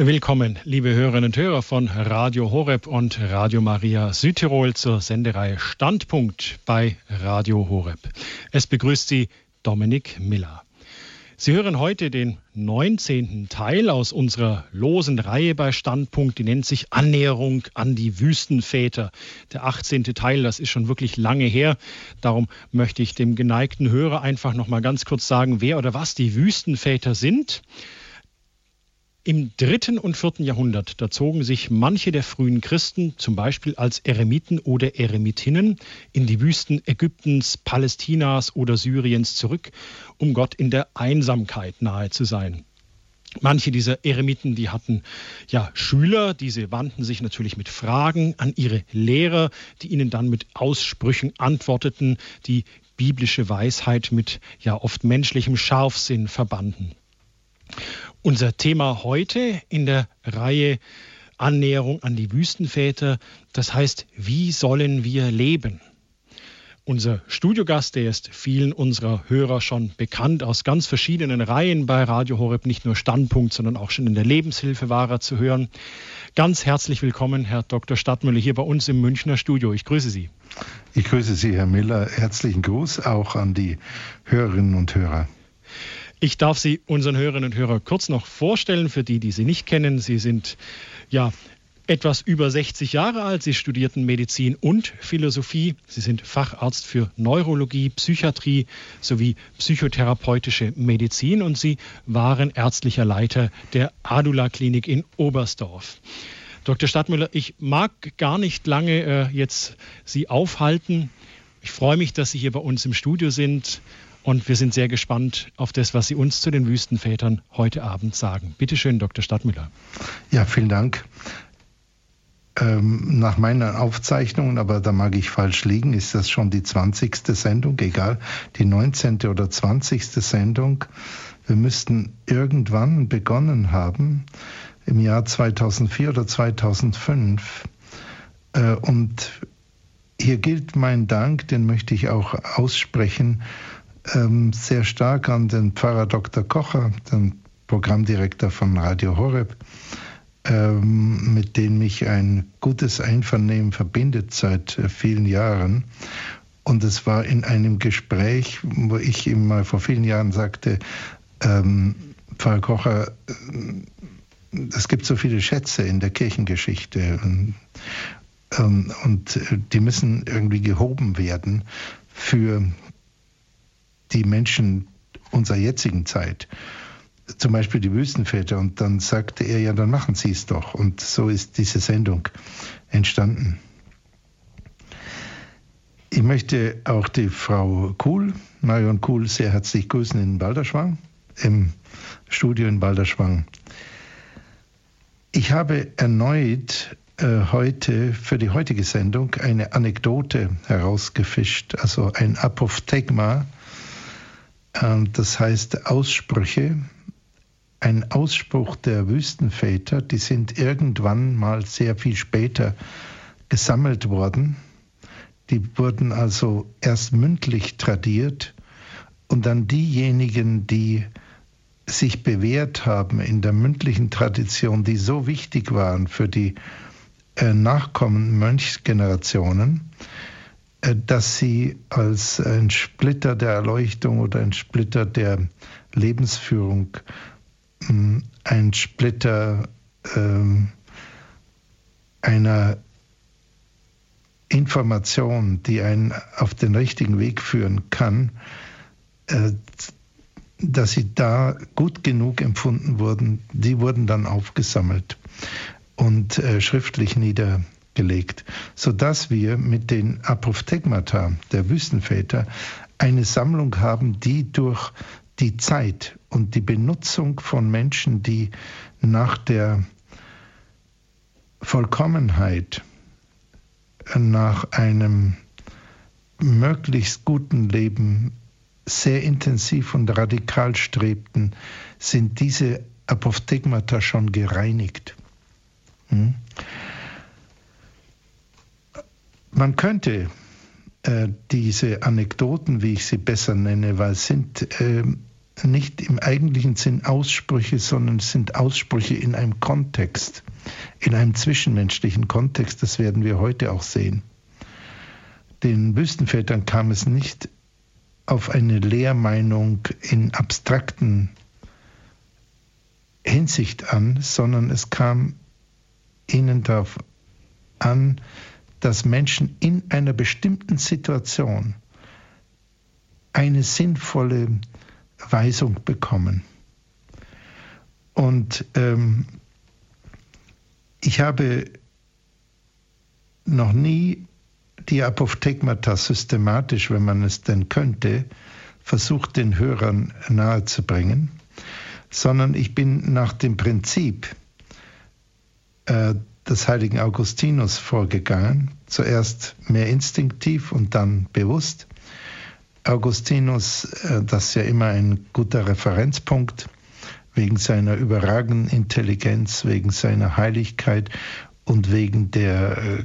Willkommen, liebe Hörerinnen und Hörer von Radio Horeb und Radio Maria Südtirol zur Sendereihe Standpunkt bei Radio Horeb. Es begrüßt Sie Dominik Miller. Sie hören heute den 19. Teil aus unserer losen Reihe bei Standpunkt, die nennt sich Annäherung an die Wüstenväter. Der 18. Teil, das ist schon wirklich lange her. Darum möchte ich dem geneigten Hörer einfach noch mal ganz kurz sagen, wer oder was die Wüstenväter sind. Im dritten und vierten Jahrhundert, da zogen sich manche der frühen Christen, zum Beispiel als Eremiten oder Eremitinnen, in die Wüsten Ägyptens, Palästinas oder Syriens zurück, um Gott in der Einsamkeit nahe zu sein. Manche dieser Eremiten, die hatten ja Schüler, diese wandten sich natürlich mit Fragen an ihre Lehrer, die ihnen dann mit Aussprüchen antworteten, die biblische Weisheit mit ja oft menschlichem Scharfsinn verbanden. Unser Thema heute in der Reihe Annäherung an die Wüstenväter, das heißt, wie sollen wir leben? Unser Studiogast, der ist vielen unserer Hörer schon bekannt, aus ganz verschiedenen Reihen bei Radio Horeb, nicht nur Standpunkt, sondern auch schon in der Lebenshilfe war er zu hören. Ganz herzlich willkommen, Herr Dr. Stadtmüller, hier bei uns im Münchner Studio. Ich grüße Sie. Ich grüße Sie, Herr Miller. Herzlichen Gruß auch an die Hörerinnen und Hörer. Ich darf Sie unseren Hörerinnen und Hörern kurz noch vorstellen, für die, die Sie nicht kennen. Sie sind ja etwas über 60 Jahre alt. Sie studierten Medizin und Philosophie. Sie sind Facharzt für Neurologie, Psychiatrie sowie psychotherapeutische Medizin und Sie waren ärztlicher Leiter der Adula Klinik in Oberstdorf. Dr. Stadtmüller, ich mag gar nicht lange äh, jetzt Sie aufhalten. Ich freue mich, dass Sie hier bei uns im Studio sind. Und wir sind sehr gespannt auf das, was Sie uns zu den Wüstenvätern heute Abend sagen. Bitte schön, Dr. Stadtmüller. Ja, vielen Dank. Ähm, nach meinen Aufzeichnungen, aber da mag ich falsch liegen, ist das schon die 20. Sendung, egal, die 19. oder 20. Sendung. Wir müssten irgendwann begonnen haben, im Jahr 2004 oder 2005. Äh, und hier gilt mein Dank, den möchte ich auch aussprechen, ähm, sehr stark an den Pfarrer Dr. Kocher, den Programmdirektor von Radio Horeb, ähm, mit dem mich ein gutes Einvernehmen verbindet seit äh, vielen Jahren. Und es war in einem Gespräch, wo ich ihm mal vor vielen Jahren sagte, ähm, Pfarrer Kocher, äh, es gibt so viele Schätze in der Kirchengeschichte und, ähm, und äh, die müssen irgendwie gehoben werden für die Menschen unserer jetzigen Zeit, zum Beispiel die Wüstenväter, und dann sagte er, ja, dann machen Sie es doch. Und so ist diese Sendung entstanden. Ich möchte auch die Frau Kuhl, Marion Kuhl, sehr herzlich grüßen in Balderschwang, im Studio in Balderschwang. Ich habe erneut äh, heute für die heutige Sendung eine Anekdote herausgefischt, also ein Apophthegma, das heißt Aussprüche. Ein Ausspruch der Wüstenväter, die sind irgendwann mal sehr viel später gesammelt worden. Die wurden also erst mündlich tradiert und dann diejenigen, die sich bewährt haben in der mündlichen Tradition, die so wichtig waren für die äh, nachkommenden Mönchsgenerationen, dass sie als ein Splitter der Erleuchtung oder ein Splitter der Lebensführung, hm, ein Splitter ähm, einer Information, die einen auf den richtigen Weg führen kann, äh, dass sie da gut genug empfunden wurden, die wurden dann aufgesammelt und äh, schriftlich nieder, gelegt, sodass wir mit den Apophthegmata der Wüstenväter eine Sammlung haben, die durch die Zeit und die Benutzung von Menschen, die nach der Vollkommenheit, nach einem möglichst guten Leben sehr intensiv und radikal strebten, sind diese Apophthegmata schon gereinigt. Hm? Man könnte äh, diese Anekdoten, wie ich sie besser nenne, weil es sind äh, nicht im eigentlichen Sinn Aussprüche, sondern es sind Aussprüche in einem Kontext, in einem zwischenmenschlichen Kontext. Das werden wir heute auch sehen. Den Wüstenvätern kam es nicht auf eine Lehrmeinung in abstrakten Hinsicht an, sondern es kam ihnen darauf an, dass Menschen in einer bestimmten Situation eine sinnvolle Weisung bekommen. Und ähm, ich habe noch nie die Apophthegmata systematisch, wenn man es denn könnte, versucht den Hörern nahezubringen, sondern ich bin nach dem Prinzip äh, des heiligen Augustinus vorgegangen, zuerst mehr instinktiv und dann bewusst. Augustinus, äh, das ist ja immer ein guter Referenzpunkt, wegen seiner überragenden Intelligenz, wegen seiner Heiligkeit und wegen der, äh,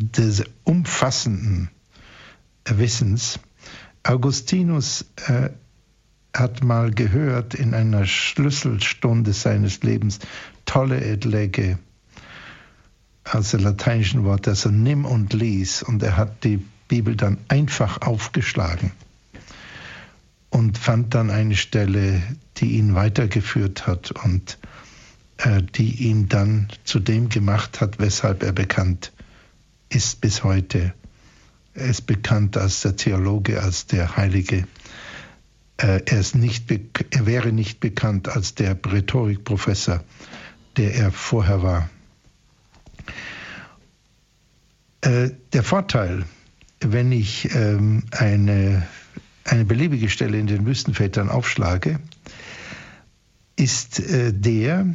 des umfassenden Wissens. Augustinus äh, hat mal gehört in einer Schlüsselstunde seines Lebens tolle Edlege, also lateinischen Wort, also nimm und lies. Und er hat die Bibel dann einfach aufgeschlagen und fand dann eine Stelle, die ihn weitergeführt hat und äh, die ihn dann zu dem gemacht hat, weshalb er bekannt ist bis heute. Er ist bekannt als der Theologe, als der Heilige. Äh, er, ist nicht er wäre nicht bekannt als der Rhetorikprofessor, der er vorher war. Äh, der Vorteil wenn ich ähm, eine, eine beliebige Stelle in den Wüstenvätern aufschlage, ist äh, der,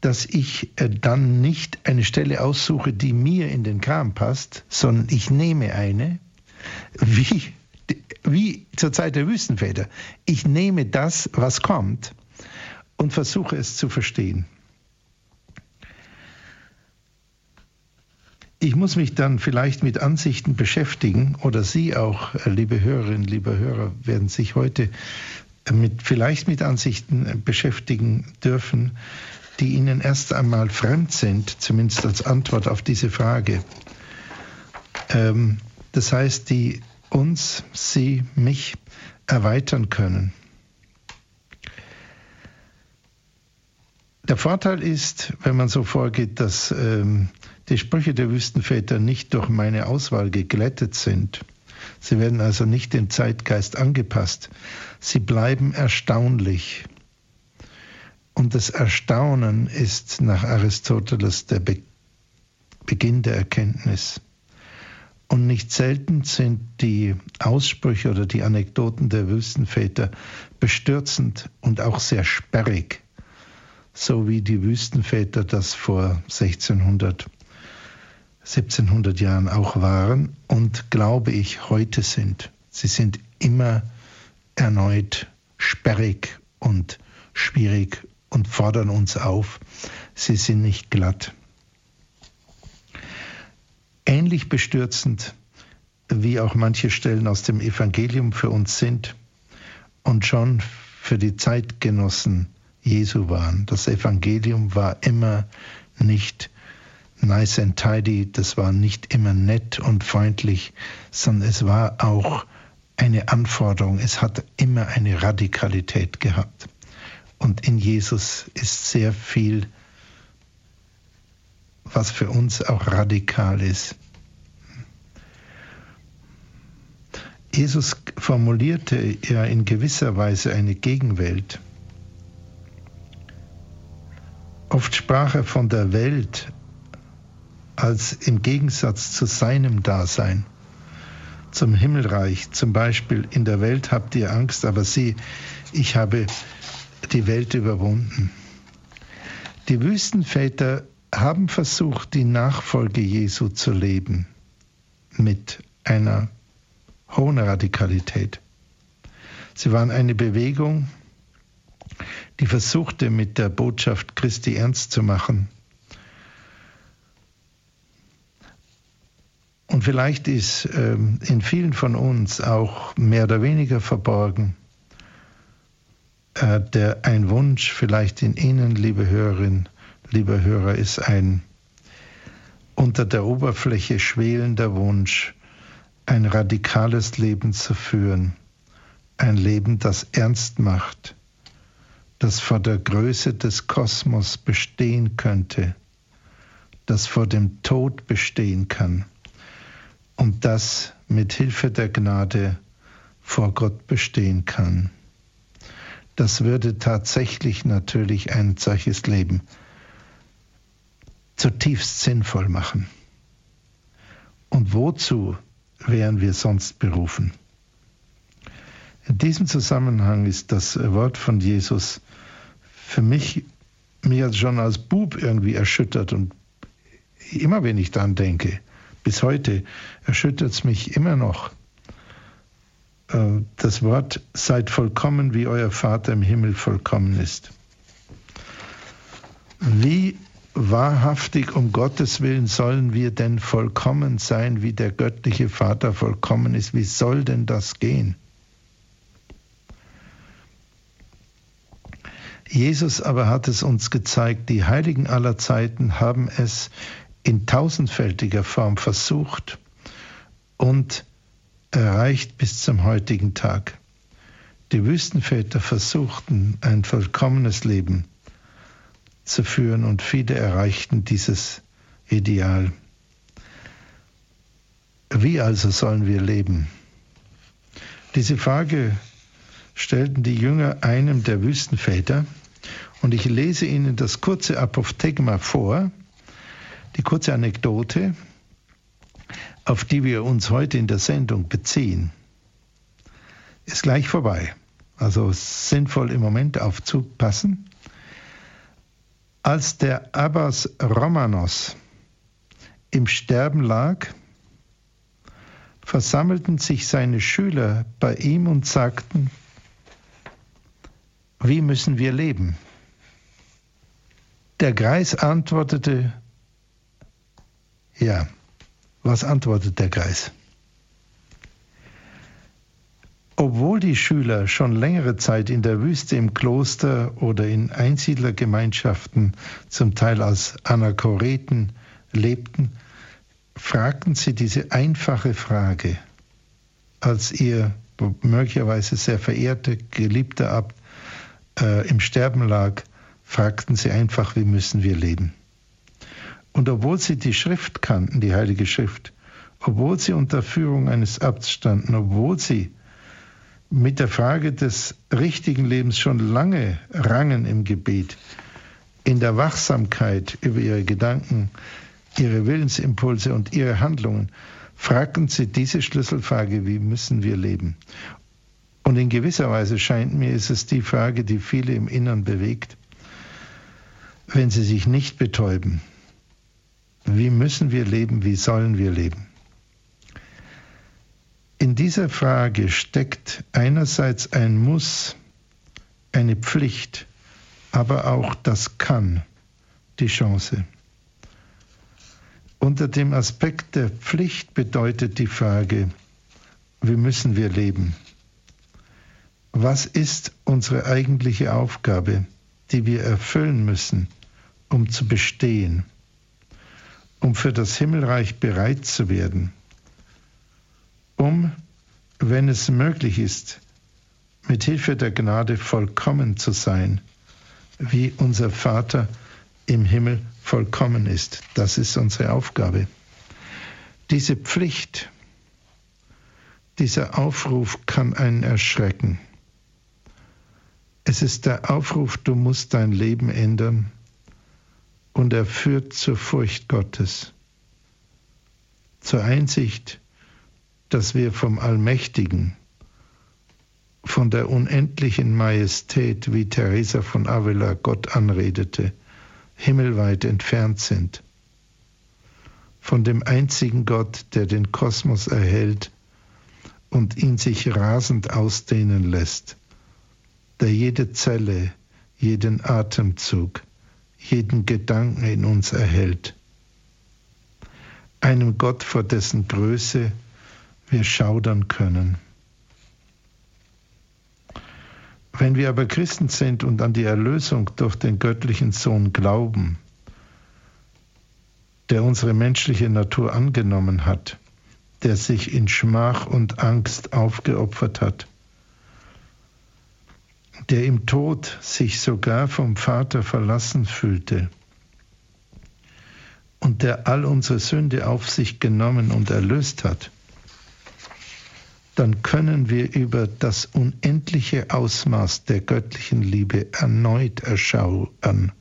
dass ich äh, dann nicht eine Stelle aussuche, die mir in den Kram passt, sondern ich nehme eine, wie, wie zur Zeit der Wüstenväter. Ich nehme das, was kommt und versuche es zu verstehen. Ich muss mich dann vielleicht mit Ansichten beschäftigen oder Sie auch, äh, liebe Hörerinnen, liebe Hörer, werden sich heute äh, mit, vielleicht mit Ansichten äh, beschäftigen dürfen, die Ihnen erst einmal fremd sind, zumindest als Antwort auf diese Frage. Ähm, das heißt, die uns, Sie, mich erweitern können. Der Vorteil ist, wenn man so vorgeht, dass ähm, die Sprüche der Wüstenväter nicht durch meine Auswahl geglättet sind. Sie werden also nicht dem Zeitgeist angepasst. Sie bleiben erstaunlich. Und das Erstaunen ist nach Aristoteles der Be Beginn der Erkenntnis. Und nicht selten sind die Aussprüche oder die Anekdoten der Wüstenväter bestürzend und auch sehr sperrig, so wie die Wüstenväter das vor 1600 1700 Jahren auch waren und glaube ich heute sind. Sie sind immer erneut sperrig und schwierig und fordern uns auf. Sie sind nicht glatt. Ähnlich bestürzend wie auch manche Stellen aus dem Evangelium für uns sind und schon für die Zeitgenossen Jesu waren. Das Evangelium war immer nicht nice and tidy, das war nicht immer nett und freundlich, sondern es war auch eine Anforderung, es hat immer eine Radikalität gehabt. Und in Jesus ist sehr viel, was für uns auch radikal ist. Jesus formulierte ja in gewisser Weise eine Gegenwelt. Oft sprach er von der Welt als im Gegensatz zu seinem Dasein, zum Himmelreich. Zum Beispiel, in der Welt habt ihr Angst, aber sieh, ich habe die Welt überwunden. Die Wüstenväter haben versucht, die Nachfolge Jesu zu leben mit einer hohen Radikalität. Sie waren eine Bewegung, die versuchte, mit der Botschaft Christi ernst zu machen Und vielleicht ist ähm, in vielen von uns auch mehr oder weniger verborgen, äh, der ein Wunsch vielleicht in Ihnen, liebe Hörerin, lieber Hörer, ist ein unter der Oberfläche schwelender Wunsch, ein radikales Leben zu führen, ein Leben, das ernst macht, das vor der Größe des Kosmos bestehen könnte, das vor dem Tod bestehen kann und das mit Hilfe der Gnade vor Gott bestehen kann. Das würde tatsächlich natürlich ein solches Leben zutiefst sinnvoll machen. Und wozu wären wir sonst berufen? In diesem Zusammenhang ist das Wort von Jesus für mich mir schon als Bub irgendwie erschüttert und immer wenn ich daran denke, bis heute erschüttert es mich immer noch. Äh, das Wort seid vollkommen, wie euer Vater im Himmel vollkommen ist. Wie wahrhaftig um Gottes Willen sollen wir denn vollkommen sein, wie der göttliche Vater vollkommen ist? Wie soll denn das gehen? Jesus aber hat es uns gezeigt, die Heiligen aller Zeiten haben es in tausendfältiger Form versucht und erreicht bis zum heutigen Tag. Die Wüstenväter versuchten ein vollkommenes Leben zu führen und viele erreichten dieses Ideal. Wie also sollen wir leben? Diese Frage stellten die Jünger einem der Wüstenväter und ich lese Ihnen das kurze Apophthegma vor, die kurze Anekdote, auf die wir uns heute in der Sendung beziehen, ist gleich vorbei. Also sinnvoll im Moment aufzupassen. Als der Abbas Romanos im Sterben lag, versammelten sich seine Schüler bei ihm und sagten, wie müssen wir leben? Der Greis antwortete, ja, was antwortet der Greis? Obwohl die Schüler schon längere Zeit in der Wüste im Kloster oder in Einsiedlergemeinschaften, zum Teil als Anachoreten, lebten, fragten sie diese einfache Frage, als ihr möglicherweise sehr verehrter, geliebter Abt äh, im Sterben lag, fragten sie einfach, wie müssen wir leben? Und obwohl sie die Schrift kannten, die Heilige Schrift, obwohl sie unter Führung eines Abts standen, obwohl sie mit der Frage des richtigen Lebens schon lange rangen im Gebet, in der Wachsamkeit über ihre Gedanken, ihre Willensimpulse und ihre Handlungen, fragten sie diese Schlüsselfrage, wie müssen wir leben? Und in gewisser Weise scheint mir, ist es die Frage, die viele im Innern bewegt, wenn sie sich nicht betäuben. Wie müssen wir leben? Wie sollen wir leben? In dieser Frage steckt einerseits ein Muss, eine Pflicht, aber auch das Kann, die Chance. Unter dem Aspekt der Pflicht bedeutet die Frage, wie müssen wir leben? Was ist unsere eigentliche Aufgabe, die wir erfüllen müssen, um zu bestehen, um für das Himmelreich bereit zu werden, um, wenn es möglich ist, mit Hilfe der Gnade vollkommen zu sein, wie unser Vater im Himmel vollkommen ist. Das ist unsere Aufgabe. Diese Pflicht, dieser Aufruf kann einen erschrecken. Es ist der Aufruf, du musst dein Leben ändern und er führt zur Furcht Gottes, zur Einsicht, dass wir vom Allmächtigen, von der unendlichen Majestät, wie Teresa von Avila Gott anredete, himmelweit entfernt sind, von dem einzigen Gott, der den Kosmos erhält und ihn sich rasend ausdehnen lässt der jede Zelle, jeden Atemzug, jeden Gedanken in uns erhält. Einem Gott, vor dessen Größe wir schaudern können. Wenn wir aber Christen sind und an die Erlösung durch den göttlichen Sohn glauben, der unsere menschliche Natur angenommen hat, der sich in Schmach und Angst aufgeopfert hat, der im Tod sich sogar vom Vater verlassen fühlte und der all unsere Sünde auf sich genommen und erlöst hat, dann können wir über das unendliche Ausmaß der göttlichen Liebe erneut erschauen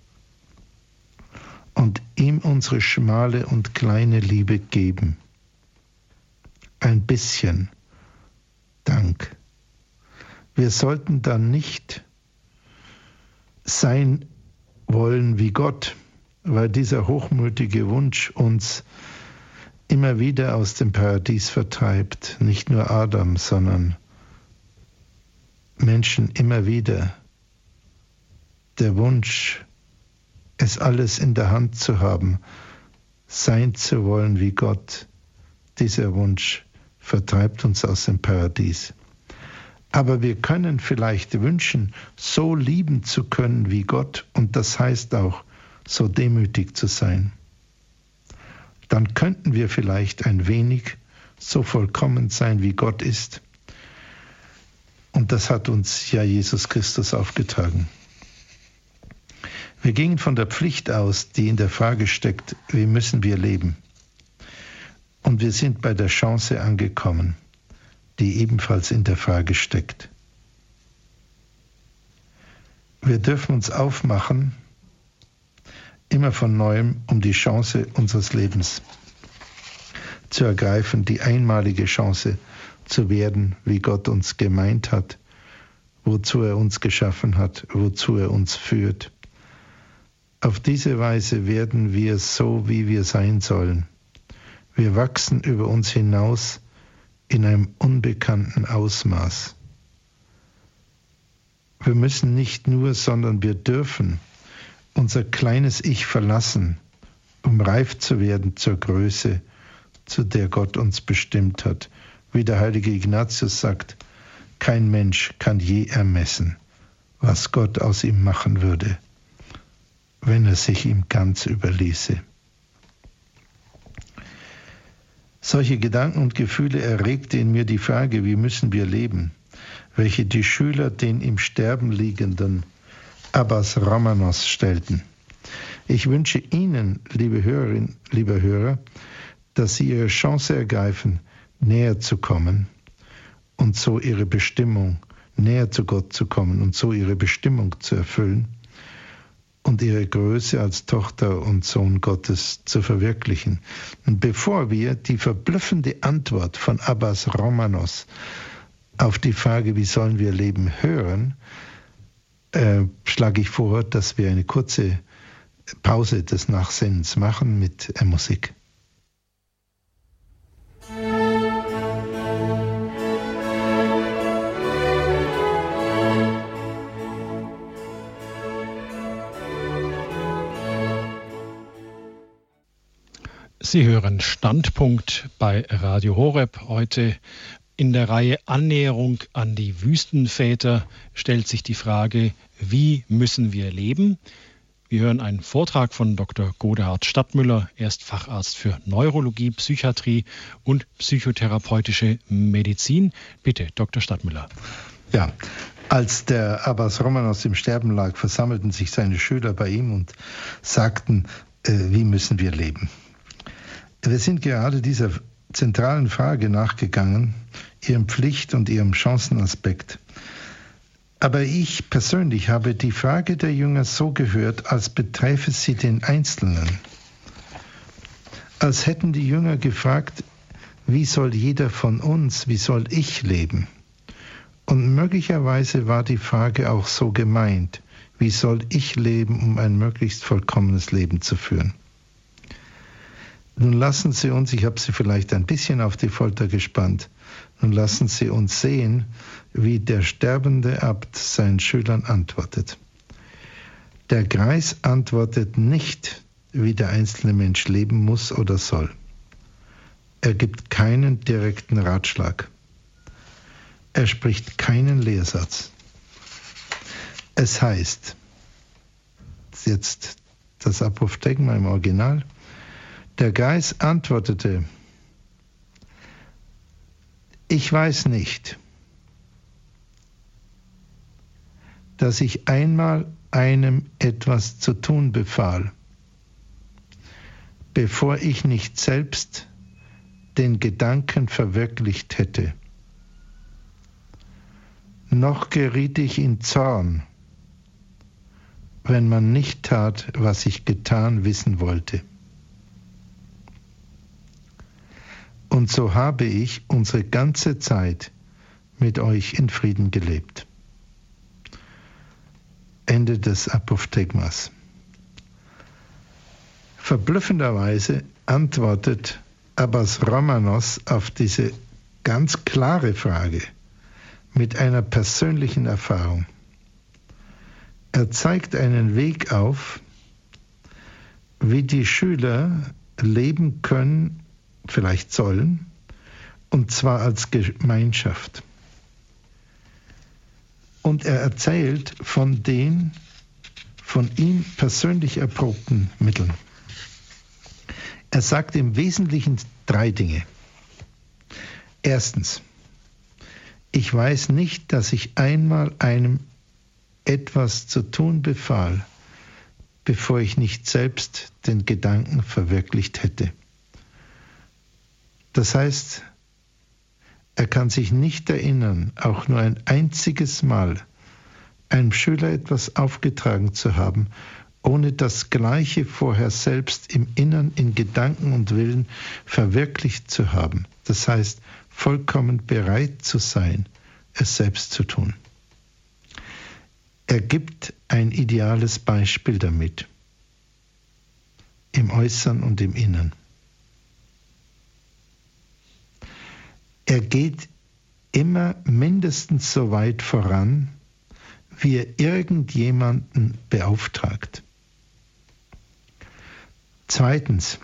und ihm unsere schmale und kleine Liebe geben. Ein bisschen Dank. Wir sollten dann nicht sein wollen wie Gott, weil dieser hochmütige Wunsch uns immer wieder aus dem Paradies vertreibt, nicht nur Adam, sondern Menschen immer wieder. Der Wunsch, es alles in der Hand zu haben, sein zu wollen wie Gott, dieser Wunsch vertreibt uns aus dem Paradies. Aber wir können vielleicht wünschen, so lieben zu können wie Gott, und das heißt auch, so demütig zu sein dann könnten wir vielleicht ein wenig so vollkommen sein, wie Gott ist. Und das hat uns ja Jesus Christus aufgetragen. Wir gingen von der Pflicht aus, die in der Frage steckt, wie müssen wir leben? Und wir sind bei der Chance angekommen, die ebenfalls in der Frage steckt. Wir dürfen uns aufmachen, immer von neuem um die Chance unseres Lebens zu ergreifen, die einmalige Chance zu werden, wie Gott uns gemeint hat, wozu er uns geschaffen hat, wozu er uns führt. Auf diese Weise werden wir so, wie wir sein sollen. Wir wachsen über uns hinaus in einem unbekannten Ausmaß. Wir müssen nicht nur, sondern wir dürfen unser kleines Ich verlassen, um reif zu werden zur Größe, zu der Gott uns bestimmt hat. Wie der heilige Ignatius sagt, kein Mensch kann je ermessen, was Gott aus ihm machen würde, wenn er sich ihm ganz überließe. Solche Gedanken und Gefühle erregte in mir die Frage, wie müssen wir leben, welche die Schüler den im Sterben liegenden Abbas Romanos stellten. Ich wünsche Ihnen, liebe Hörerinnen, liebe Hörer, dass Sie Ihre Chance ergreifen, näher zu kommen und so Ihre Bestimmung, näher zu Gott zu kommen und so Ihre Bestimmung zu erfüllen und Ihre Größe als Tochter und Sohn Gottes zu verwirklichen. Und bevor wir die verblüffende Antwort von Abbas Romanos auf die Frage, wie sollen wir leben, hören, äh, schlage ich vor, dass wir eine kurze Pause des Nachsinnens machen mit äh, Musik. Sie hören Standpunkt bei Radio Horeb heute in der Reihe Annäherung an die Wüstenväter stellt sich die Frage, wie müssen wir leben? Wir hören einen Vortrag von Dr. Godehard Stadtmüller. Er ist Facharzt für Neurologie, Psychiatrie und psychotherapeutische Medizin. Bitte, Dr. Stadtmüller. Ja, als der Abbas Romanos im Sterben lag, versammelten sich seine Schüler bei ihm und sagten, äh, wie müssen wir leben? Wir sind gerade dieser zentralen Frage nachgegangen, ihrem Pflicht- und ihrem Chancenaspekt. Aber ich persönlich habe die Frage der Jünger so gehört, als beträfe sie den Einzelnen. Als hätten die Jünger gefragt, wie soll jeder von uns, wie soll ich leben? Und möglicherweise war die Frage auch so gemeint, wie soll ich leben, um ein möglichst vollkommenes Leben zu führen? Nun lassen Sie uns, ich habe Sie vielleicht ein bisschen auf die Folter gespannt, nun lassen Sie uns sehen, wie der sterbende Abt seinen Schülern antwortet. Der Greis antwortet nicht, wie der einzelne Mensch leben muss oder soll. Er gibt keinen direkten Ratschlag. Er spricht keinen Lehrsatz. Es heißt, jetzt das Apophthegma im Original, der Geist antwortete, ich weiß nicht, dass ich einmal einem etwas zu tun befahl, bevor ich nicht selbst den Gedanken verwirklicht hätte. Noch geriet ich in Zorn, wenn man nicht tat, was ich getan wissen wollte. Und so habe ich unsere ganze Zeit mit euch in Frieden gelebt. Ende des Apophthegmas. Verblüffenderweise antwortet Abbas Romanos auf diese ganz klare Frage mit einer persönlichen Erfahrung. Er zeigt einen Weg auf, wie die Schüler leben können, vielleicht sollen, und zwar als Gemeinschaft. Und er erzählt von den von ihm persönlich erprobten Mitteln. Er sagt im Wesentlichen drei Dinge. Erstens, ich weiß nicht, dass ich einmal einem etwas zu tun befahl, bevor ich nicht selbst den Gedanken verwirklicht hätte. Das heißt, er kann sich nicht erinnern, auch nur ein einziges Mal einem Schüler etwas aufgetragen zu haben, ohne das Gleiche vorher selbst im Innern in Gedanken und Willen verwirklicht zu haben. Das heißt, vollkommen bereit zu sein, es selbst zu tun. Er gibt ein ideales Beispiel damit, im Äußeren und im Innern. Er geht immer mindestens so weit voran, wie er irgendjemanden beauftragt. Zweitens,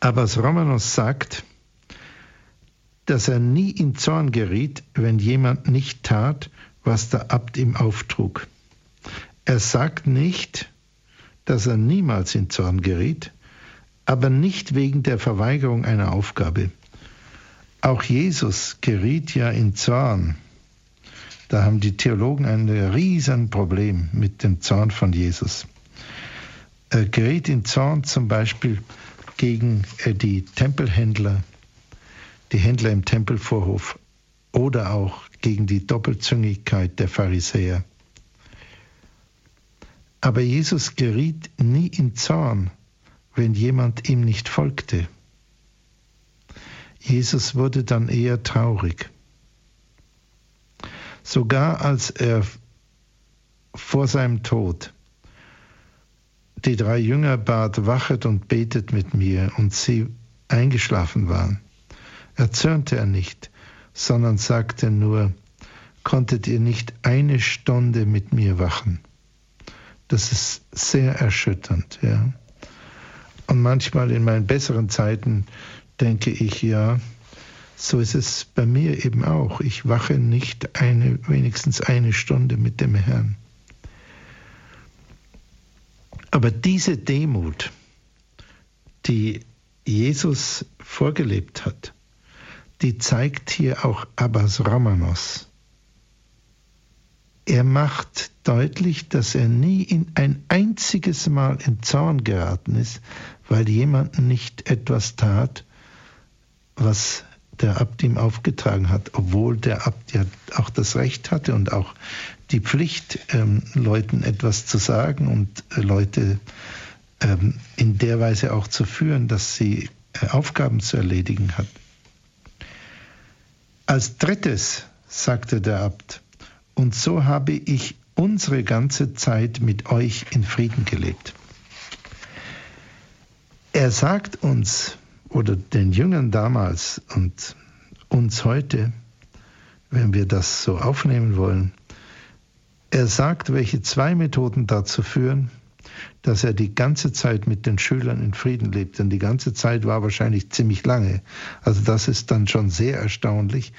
Abbas Romanos sagt, dass er nie in Zorn geriet, wenn jemand nicht tat, was der Abt ihm auftrug. Er sagt nicht, dass er niemals in Zorn geriet, aber nicht wegen der Verweigerung einer Aufgabe. Auch Jesus geriet ja in Zorn. Da haben die Theologen ein Riesenproblem mit dem Zorn von Jesus. Er geriet in Zorn zum Beispiel gegen äh, die Tempelhändler, die Händler im Tempelvorhof oder auch gegen die Doppelzüngigkeit der Pharisäer. Aber Jesus geriet nie in Zorn, wenn jemand ihm nicht folgte. Jesus wurde dann eher traurig. Sogar als er vor seinem Tod die drei Jünger bat, wachet und betet mit mir, und sie eingeschlafen waren, erzürnte er nicht, sondern sagte nur, konntet ihr nicht eine Stunde mit mir wachen? Das ist sehr erschütternd, ja. Und manchmal in meinen besseren Zeiten denke ich, ja, so ist es bei mir eben auch. Ich wache nicht eine, wenigstens eine Stunde mit dem Herrn. Aber diese Demut, die Jesus vorgelebt hat, die zeigt hier auch Abbas Romanos. Er macht deutlich, dass er nie in ein einziges Mal in Zorn geraten ist, weil jemand nicht etwas tat, was der Abt ihm aufgetragen hat, obwohl der Abt ja auch das Recht hatte und auch die Pflicht, ähm, Leuten etwas zu sagen und äh, Leute ähm, in der Weise auch zu führen, dass sie äh, Aufgaben zu erledigen hat. Als drittes sagte der Abt, und so habe ich unsere ganze Zeit mit euch in Frieden gelebt. Er sagt uns oder den Jüngern damals und uns heute, wenn wir das so aufnehmen wollen, er sagt, welche zwei Methoden dazu führen, dass er die ganze Zeit mit den Schülern in Frieden lebt. Denn die ganze Zeit war wahrscheinlich ziemlich lange. Also das ist dann schon sehr erstaunlich,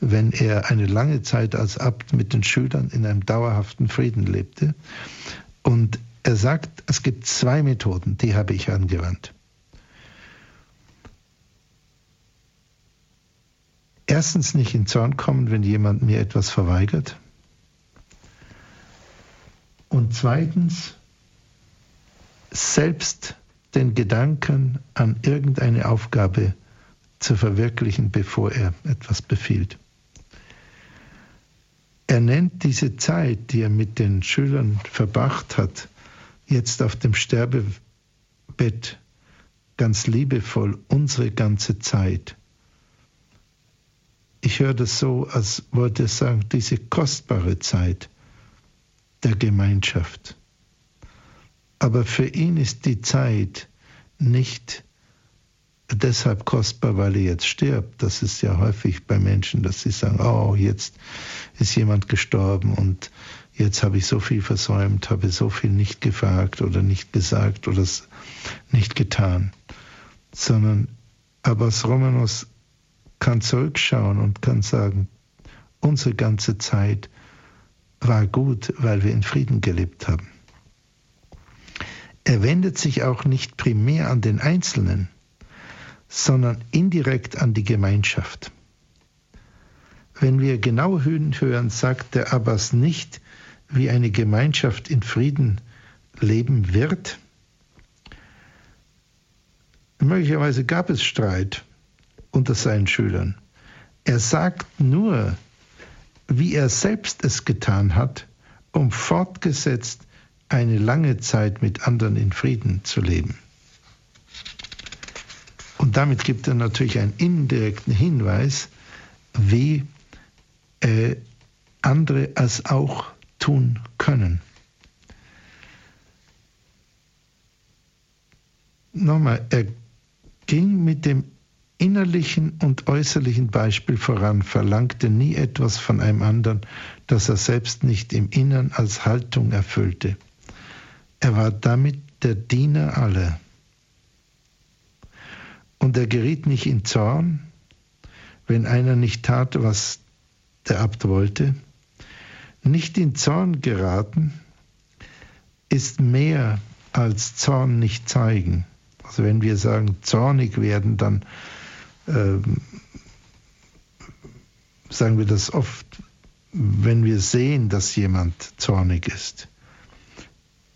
wenn er eine lange Zeit als Abt mit den Schülern in einem dauerhaften Frieden lebte. Und er sagt, es gibt zwei Methoden, die habe ich angewandt. Erstens nicht in Zorn kommen, wenn jemand mir etwas verweigert. Und zweitens selbst den Gedanken an irgendeine Aufgabe zu verwirklichen, bevor er etwas befiehlt. Er nennt diese Zeit, die er mit den Schülern verbracht hat, jetzt auf dem Sterbebett ganz liebevoll unsere ganze Zeit. Ich höre das so, als wollte er sagen, diese kostbare Zeit der Gemeinschaft. Aber für ihn ist die Zeit nicht deshalb kostbar, weil er jetzt stirbt. Das ist ja häufig bei Menschen, dass sie sagen, oh, jetzt ist jemand gestorben und jetzt habe ich so viel versäumt, habe so viel nicht gefragt oder nicht gesagt oder nicht getan. Sondern Abbas Romanos kann zurückschauen und kann sagen, unsere ganze Zeit war gut, weil wir in Frieden gelebt haben. Er wendet sich auch nicht primär an den Einzelnen, sondern indirekt an die Gemeinschaft. Wenn wir genau hören, sagt der Abbas nicht, wie eine Gemeinschaft in Frieden leben wird. Möglicherweise gab es Streit unter seinen Schülern. Er sagt nur, wie er selbst es getan hat, um fortgesetzt eine lange Zeit mit anderen in Frieden zu leben. Und damit gibt er natürlich einen indirekten Hinweis, wie äh, andere es auch tun können. Nochmal, er ging mit dem innerlichen und äußerlichen Beispiel voran, verlangte nie etwas von einem anderen, das er selbst nicht im Innern als Haltung erfüllte. Er war damit der Diener aller. Und er geriet nicht in Zorn, wenn einer nicht tat, was der Abt wollte. Nicht in Zorn geraten ist mehr als Zorn nicht zeigen. Also wenn wir sagen zornig werden, dann ähm, sagen wir das oft, wenn wir sehen, dass jemand zornig ist.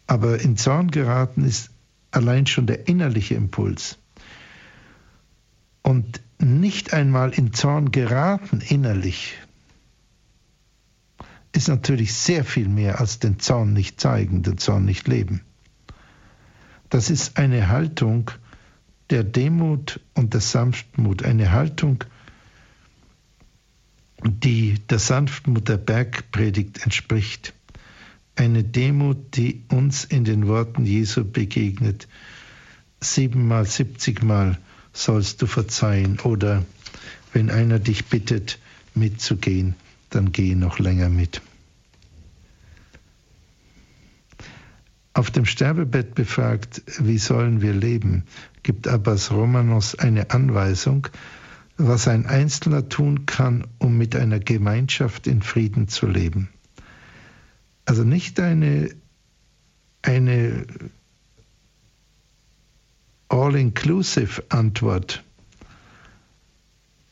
Aber in Zorn geraten ist allein schon der innerliche Impuls. Und nicht einmal in Zorn geraten innerlich ist natürlich sehr viel mehr als den Zorn nicht zeigen, den Zorn nicht leben. Das ist eine Haltung der Demut und der Sanftmut, eine Haltung, die der Sanftmut der Bergpredigt entspricht eine Demut, die uns in den Worten Jesu begegnet. Siebenmal, siebzigmal sollst du verzeihen oder wenn einer dich bittet, mitzugehen, dann geh noch länger mit. Auf dem Sterbebett befragt, wie sollen wir leben, gibt Abbas Romanos eine Anweisung, was ein Einzelner tun kann, um mit einer Gemeinschaft in Frieden zu leben. Also nicht eine, eine all-inclusive Antwort,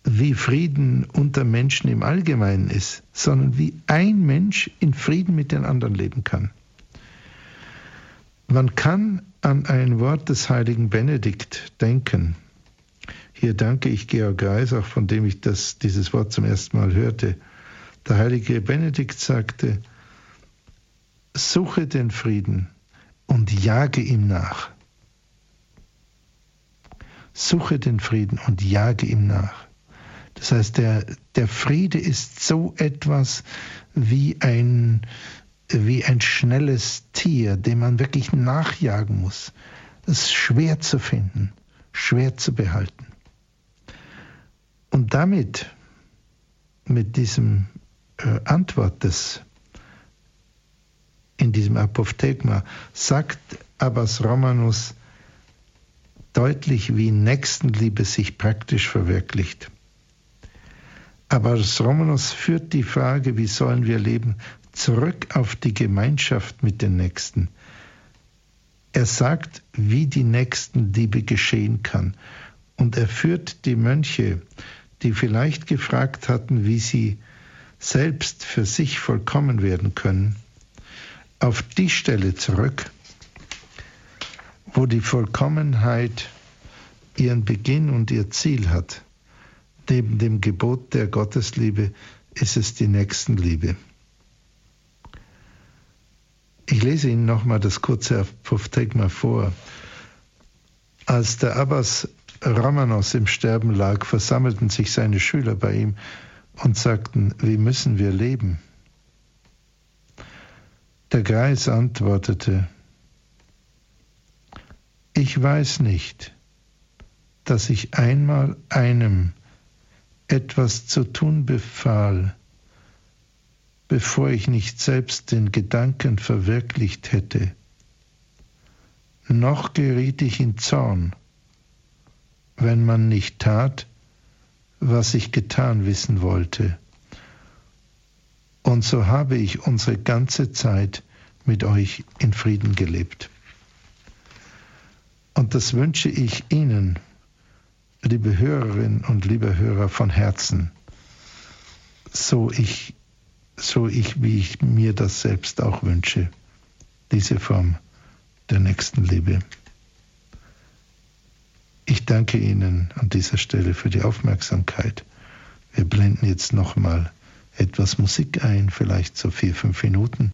wie Frieden unter Menschen im Allgemeinen ist, sondern wie ein Mensch in Frieden mit den anderen leben kann. Man kann an ein Wort des heiligen Benedikt denken. Hier danke ich Georg Reisach, von dem ich das, dieses Wort zum ersten Mal hörte. Der heilige Benedikt sagte, suche den Frieden und jage ihm nach. Suche den Frieden und jage ihm nach. Das heißt, der, der Friede ist so etwas wie ein, wie ein schnelles Tier, dem man wirklich nachjagen muss. Das ist schwer zu finden, schwer zu behalten. Und damit, mit diesem äh, Antwort des in diesem Apophthegma, sagt Abbas Romanus deutlich, wie Nächstenliebe sich praktisch verwirklicht. Abbas Romanus führt die Frage, wie sollen wir leben, zurück auf die Gemeinschaft mit den Nächsten. Er sagt, wie die Nächstenliebe geschehen kann. Und er führt die Mönche, die vielleicht gefragt hatten, wie sie selbst für sich vollkommen werden können, auf die Stelle zurück, wo die Vollkommenheit ihren Beginn und ihr Ziel hat. Neben dem Gebot der Gottesliebe ist es die Nächstenliebe. Ich lese Ihnen nochmal das kurze Apophthegma vor. Als der Abbas Ramanos im Sterben lag, versammelten sich seine Schüler bei ihm und sagten, wie müssen wir leben? Der Greis antwortete, ich weiß nicht, dass ich einmal einem etwas zu tun befahl, bevor ich nicht selbst den Gedanken verwirklicht hätte. Noch geriet ich in Zorn, wenn man nicht tat, was ich getan wissen wollte. Und so habe ich unsere ganze Zeit mit euch in Frieden gelebt. Und das wünsche ich Ihnen, liebe Hörerinnen und liebe Hörer von Herzen, so ich, so ich, wie ich mir das selbst auch wünsche, diese Form der Nächstenliebe. Ich danke Ihnen an dieser Stelle für die Aufmerksamkeit. Wir blenden jetzt nochmal etwas Musik ein, vielleicht so vier, fünf Minuten.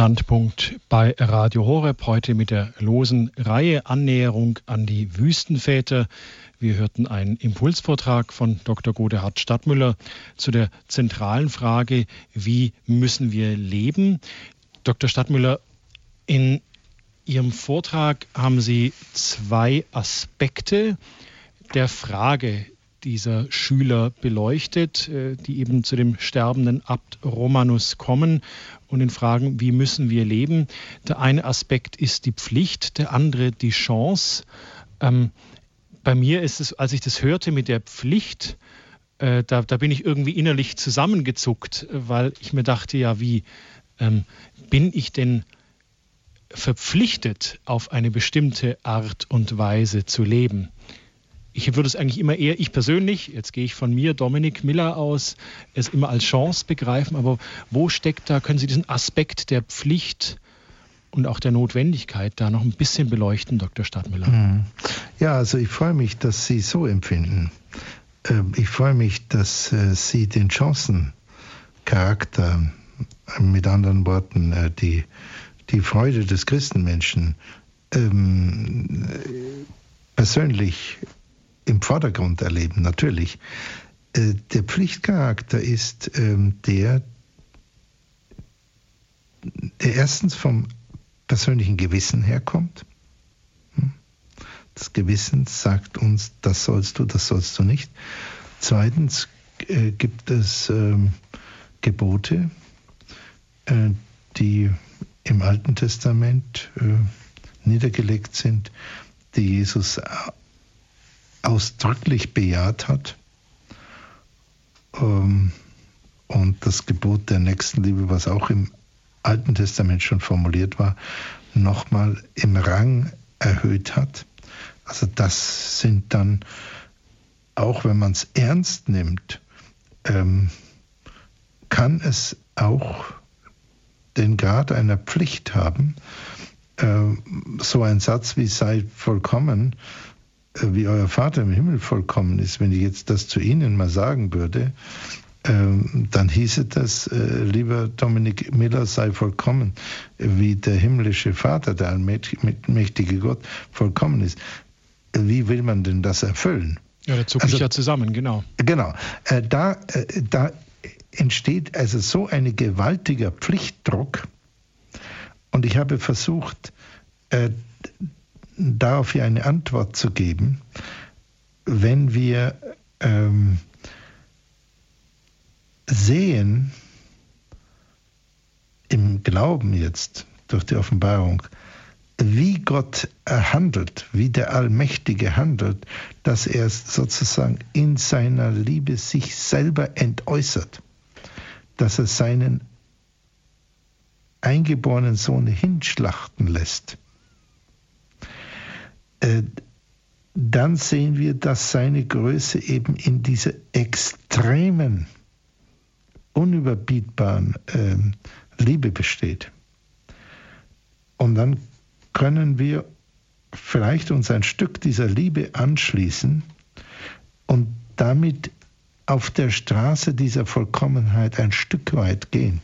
Standpunkt bei Radio Horeb heute mit der losen Reihe Annäherung an die Wüstenväter. Wir hörten einen Impulsvortrag von Dr. Godehard Stadtmüller zu der zentralen Frage, wie müssen wir leben? Dr. Stadtmüller, in Ihrem Vortrag haben Sie zwei Aspekte der Frage dieser Schüler beleuchtet, äh, die eben zu dem sterbenden Abt Romanus kommen und ihn fragen, wie müssen wir leben. Der eine Aspekt ist die Pflicht, der andere die Chance. Ähm, bei mir ist es, als ich das hörte mit der Pflicht, äh, da, da, bin ich irgendwie innerlich zusammengezuckt, weil ich mir dachte, ja, wie ähm, bin ich denn verpflichtet, auf eine bestimmte Art und Weise zu leben? Ich würde es eigentlich immer eher, ich persönlich, jetzt gehe ich von mir, Dominik Miller aus, es immer als Chance begreifen, aber wo steckt da, können Sie diesen Aspekt der Pflicht und auch der Notwendigkeit da noch ein bisschen beleuchten, Dr. Stadtmüller? Mhm. Ja, also ich freue mich, dass Sie so empfinden. Ähm, ich freue mich, dass äh, Sie den Chancencharakter, äh, mit anderen Worten, äh, die, die Freude des Christenmenschen ähm, persönlich im Vordergrund erleben, natürlich. Der Pflichtcharakter ist ähm, der, der erstens vom persönlichen Gewissen herkommt. Hm? Das Gewissen sagt uns, das sollst du, das sollst du nicht. Zweitens äh, gibt es äh, Gebote, äh, die im Alten Testament äh, niedergelegt sind, die Jesus ausdrücklich bejaht hat. Ähm, und das Gebot der Nächstenliebe, was auch im Alten Testament schon formuliert war, nochmal im Rang erhöht hat. Also das sind dann, auch wenn man es ernst nimmt, ähm, kann es auch den Grad einer Pflicht haben. Äh, so ein Satz wie sei vollkommen, wie euer Vater im Himmel vollkommen ist, wenn ich jetzt das zu Ihnen mal sagen würde, ähm, dann hieße das, äh, lieber Dominik Miller, sei vollkommen, wie der himmlische Vater, der allmächtige Gott, vollkommen ist. Wie will man denn das erfüllen? Ja, da zucke also, ich ja zusammen, genau. Genau. Äh, da, äh, da entsteht also so ein gewaltiger Pflichtdruck. Und ich habe versucht, darauf hier eine Antwort zu geben, wenn wir ähm, sehen, im Glauben jetzt durch die Offenbarung, wie Gott handelt, wie der Allmächtige handelt, dass er sozusagen in seiner Liebe sich selber entäußert, dass er seinen eingeborenen Sohn hinschlachten lässt, dann sehen wir, dass seine Größe eben in dieser extremen, unüberbietbaren äh, Liebe besteht. Und dann können wir vielleicht uns ein Stück dieser Liebe anschließen und damit auf der Straße dieser Vollkommenheit ein Stück weit gehen.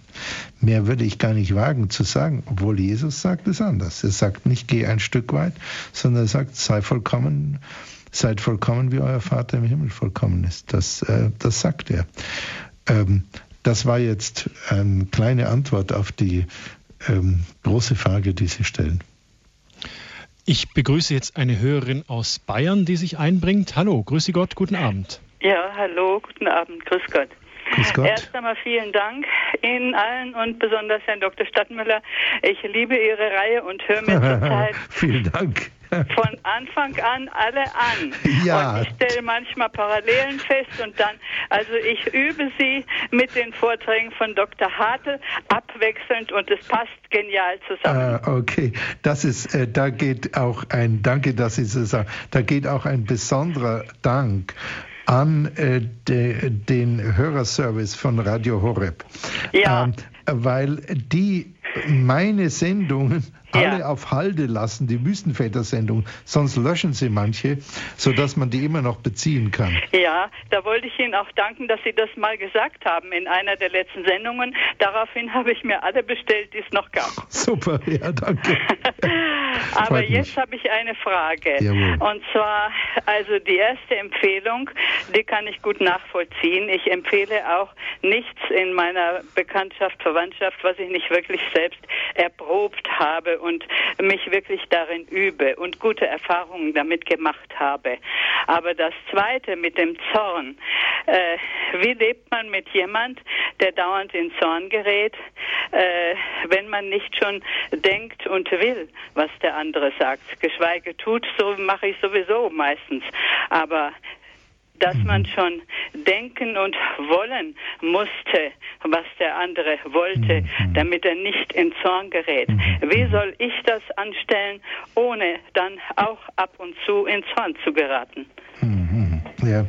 Mehr würde ich gar nicht wagen zu sagen, obwohl Jesus sagt es anders. Er sagt nicht, geh ein Stück weit, sondern er sagt, sei vollkommen, seid vollkommen, wie euer Vater im Himmel vollkommen ist. Das, äh, das sagt er. Ähm, das war jetzt eine kleine Antwort auf die ähm, große Frage, die Sie stellen. Ich begrüße jetzt eine Hörerin aus Bayern, die sich einbringt. Hallo, grüße Gott, guten Abend. Ja, hallo, guten Abend, grüß Gott. Grüß Gott. Erst einmal vielen Dank Ihnen allen und besonders Herrn Dr. Stadtmüller. Ich liebe Ihre Reihe und höre mir zurzeit Vielen Dank von Anfang an alle an. Ja. Und ich stelle manchmal Parallelen fest und dann, also ich übe sie mit den Vorträgen von Dr. Hartl abwechselnd und es passt genial zusammen. Ah, okay, das ist, äh, da geht auch ein, danke, dass Sie so sagen, da geht auch ein besonderer Dank an äh, de, den Hörerservice von Radio Horeb. Ja. Ähm, weil die meine Sendungen Ja. alle auf Halde lassen, die Wüstenväter-Sendung, sonst löschen sie manche, sodass man die immer noch beziehen kann. Ja, da wollte ich Ihnen auch danken, dass Sie das mal gesagt haben in einer der letzten Sendungen. Daraufhin habe ich mir alle bestellt, die es noch gab. Super, ja, danke. Aber Freut jetzt habe ich eine Frage. Jawohl. Und zwar, also die erste Empfehlung, die kann ich gut nachvollziehen. Ich empfehle auch nichts in meiner Bekanntschaft, Verwandtschaft, was ich nicht wirklich selbst erprobt habe und mich wirklich darin übe und gute Erfahrungen damit gemacht habe. Aber das Zweite mit dem Zorn, äh, wie lebt man mit jemand, der dauernd in Zorn gerät, äh, wenn man nicht schon denkt und will, was der andere sagt. Geschweige tut, so mache ich sowieso meistens. Aber dass man schon denken und wollen musste, was der andere wollte, damit er nicht in Zorn gerät. Wie soll ich das anstellen, ohne dann auch ab und zu in Zorn zu geraten? Mhm. Ja,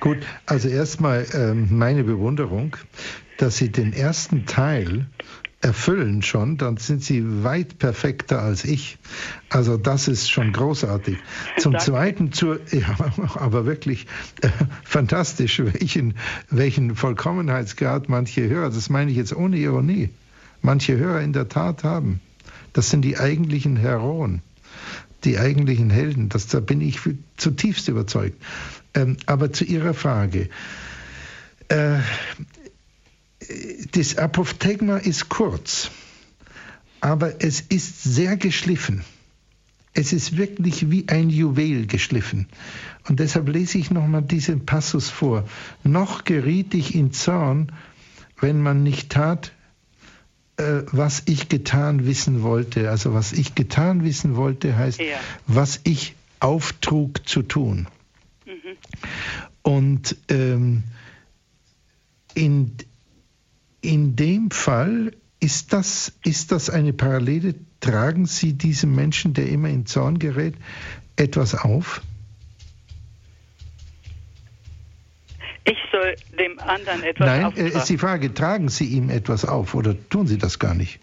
gut. Also erstmal ähm, meine Bewunderung, dass Sie den ersten Teil erfüllen schon, dann sind Sie weit perfekter als ich. Also das ist schon großartig. Zum Danke. Zweiten zur, ja, aber wirklich äh, fantastisch, welchen, welchen Vollkommenheitsgrad manche Hörer, das meine ich jetzt ohne Ironie, manche Hörer in der Tat haben. Das sind die eigentlichen Heroen die eigentlichen Helden. Das, da bin ich zutiefst überzeugt. Ähm, aber zu Ihrer Frage. Äh, das Apophthegma ist kurz, aber es ist sehr geschliffen. Es ist wirklich wie ein Juwel geschliffen. Und deshalb lese ich nochmal diesen Passus vor. Noch geriet ich in Zorn, wenn man nicht tat, äh, was ich getan wissen wollte. Also was ich getan wissen wollte, heißt, Ja. was ich auftrug zu tun. Und ähm, in, in dem Fall ist das, ist das eine Parallele. Tragen Sie diesem Menschen, der immer in Zorn gerät, etwas auf? Ich soll dem anderen etwas Nein, äh, auftragen. ist die Frage, tragen Sie ihm etwas auf oder tun Sie das gar nicht?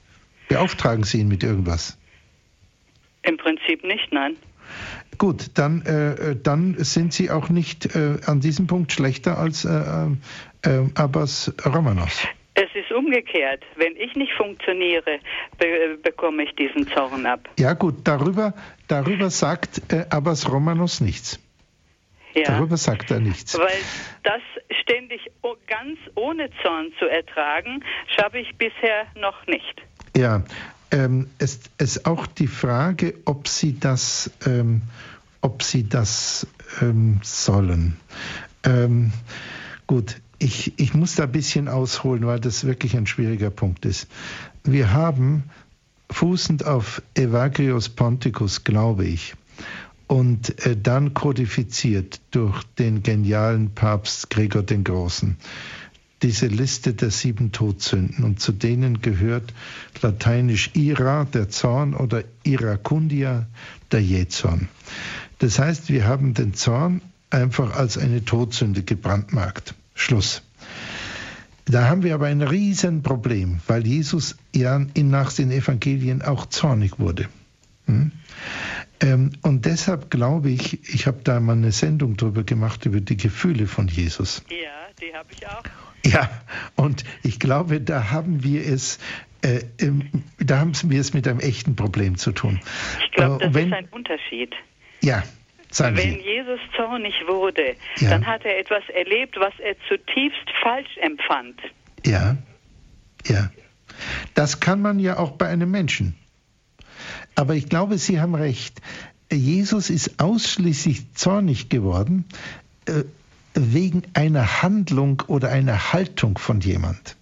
Beauftragen Sie ihn mit irgendwas? Im Prinzip nicht, nein. Gut, dann, äh, dann sind Sie auch nicht äh, an diesem Punkt schlechter als äh, äh, Abbas Romanos. Es ist umgekehrt. Wenn ich nicht funktioniere, be bekomme ich diesen Zorn ab. Ja gut, darüber, darüber sagt äh, Abbas Romanos nichts. Ja. Darüber sagt er nichts. Weil das ständig ganz ohne Zorn zu ertragen, schaffe ich bisher noch nicht. Ja, ähm, es ist auch die Frage, ob sie das, ähm, ob sie das ähm, sollen. Ähm, gut, ich, ich muss da ein bisschen ausholen, weil das wirklich ein schwieriger Punkt ist. Wir haben, fußend auf Evagrius Ponticus, glaube ich, und äh, dann kodifiziert durch den genialen Papst Gregor den Großen, diese Liste der sieben Todsünden und zu denen gehört lateinisch Ira, der Zorn oder Iracundia, der Jähzorn. Das heißt, wir haben den Zorn einfach als eine Todsünde gebrandmarkt. Schluss. Da haben wir aber ein Riesenproblem, weil Jesus ja nach den Evangelien auch zornig wurde. Hm? Ähm, und deshalb glaube ich, ich habe da mal eine Sendung drüber gemacht, über die Gefühle von Jesus. Ja, die habe ich auch. Ja, und ich glaube, da haben wir es, äh, da haben wir es mit einem echten Problem zu tun. Ich glaube, das wenn, ist ein Unterschied. Ja, Sagen Wenn Sie. Jesus zornig wurde, ja. dann hat er etwas erlebt, was er zutiefst falsch empfand. Ja, ja. Das kann man ja auch bei einem Menschen. Aber ich glaube, Sie haben recht. Jesus ist ausschließlich zornig geworden äh, wegen einer Handlung oder einer Haltung von jemand.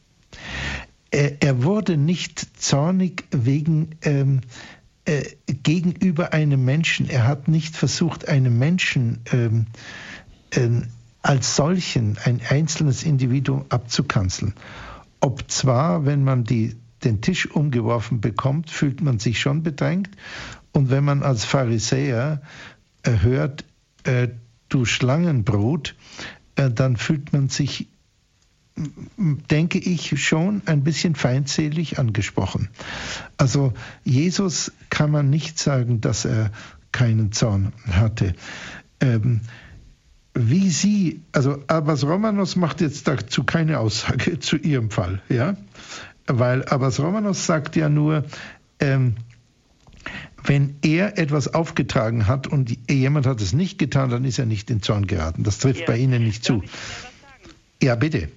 Er, er wurde nicht zornig wegen ähm, äh, gegenüber einem Menschen. Er hat nicht versucht, einem Menschen ähm, äh, als solchen, ein einzelnes Individuum abzukanzeln. Ob zwar, wenn man die, den Tisch umgeworfen bekommt, fühlt man sich schon bedrängt. Und wenn man als Pharisäer äh, hört, äh, du Schlangenbrot, äh, dann fühlt man sich denke ich, schon ein bisschen feindselig angesprochen. Also Jesus kann man nicht sagen, dass er keinen Zorn hatte. Ähm, wie Sie, also Abbas Romanos macht jetzt dazu keine Aussage zu Ihrem Fall, ja, weil Abbas Romanos sagt ja nur, ähm, wenn er etwas aufgetragen hat und jemand hat es nicht getan, dann ist er nicht in Zorn geraten. Das trifft ja. bei Ihnen nicht zu. Ja, bitte.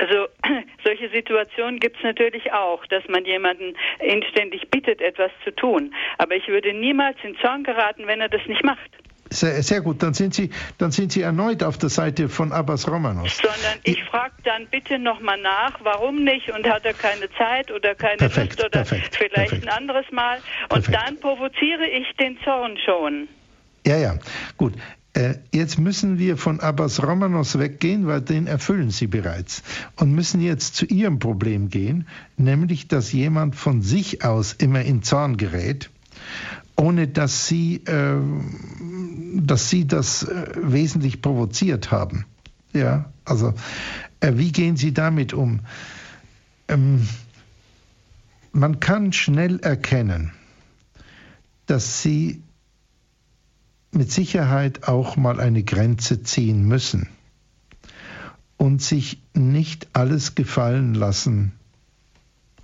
Also solche Situationen gibt es natürlich auch, dass man jemanden inständig bittet, etwas zu tun. Aber ich würde niemals in Zorn geraten, wenn er das nicht macht. Sehr, sehr, gut, dann sind, Sie, dann sind Sie erneut auf der Seite von Abbas Romanos. Sondern ich frage dann bitte nochmal nach, warum nicht und hat er keine Zeit oder keine perfekt, Lust oder perfekt, vielleicht perfekt. ein anderes Mal. Und dann provoziere ich den Zorn schon. Ja, ja, gut. Äh, jetzt müssen wir von Abbas Romanos weggehen, weil den erfüllen sie bereits. Und müssen jetzt zu ihrem Problem gehen, nämlich, dass jemand von sich aus immer in Zorn gerät, ohne dass sie, äh, dass sie das äh, wesentlich provoziert haben. Ja, also äh, wie gehen Sie damit um? Ähm, man kann schnell erkennen, dass Sie mit Sicherheit auch mal eine Grenze ziehen müssen und sich nicht alles gefallen lassen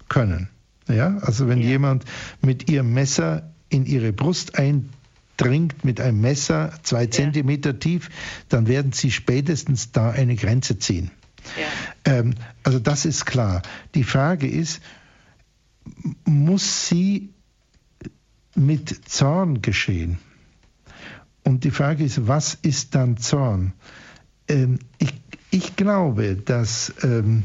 können. Ja, also wenn ja. jemand mit ihrem Messer in ihre Brust eindringt, mit einem Messer zwei ja. Zentimeter tief, dann werden sie spätestens da eine Grenze ziehen. Ja. Ähm, also das ist klar. Die Frage ist, muss sie mit Zorn geschehen? Und die Frage ist, was ist dann Zorn? Ähm, ich, ich, glaube, dass ähm,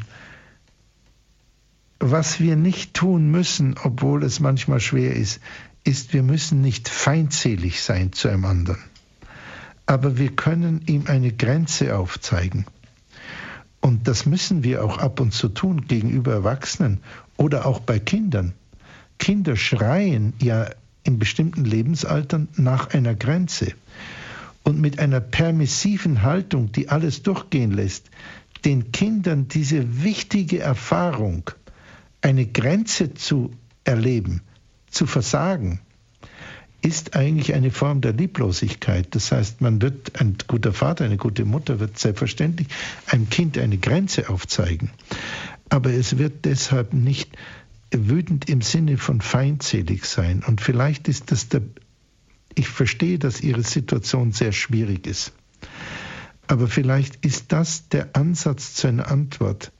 was wir nicht tun müssen, obwohl es manchmal schwer ist, ist, wir müssen nicht feindselig sein zu einem anderen. Aber wir können ihm eine Grenze aufzeigen. Und das müssen wir auch ab und zu tun gegenüber Erwachsenen oder auch bei Kindern. Kinder schreien ja in bestimmten Lebensaltern nach einer Grenze und mit einer permissiven Haltung, die alles durchgehen lässt, den Kindern diese wichtige Erfahrung, eine Grenze zu erleben, zu versagen, ist eigentlich eine Form der Lieblosigkeit. Das heißt, man wird, ein guter Vater, eine gute Mutter wird selbstverständlich einem Kind eine Grenze aufzeigen. Aber es wird deshalb nicht wütend im Sinne von feindselig sein. Und vielleicht ist das der ich verstehe, dass Ihre Situation sehr schwierig ist. Aber vielleicht ist das der Ansatz zu einer Antwort.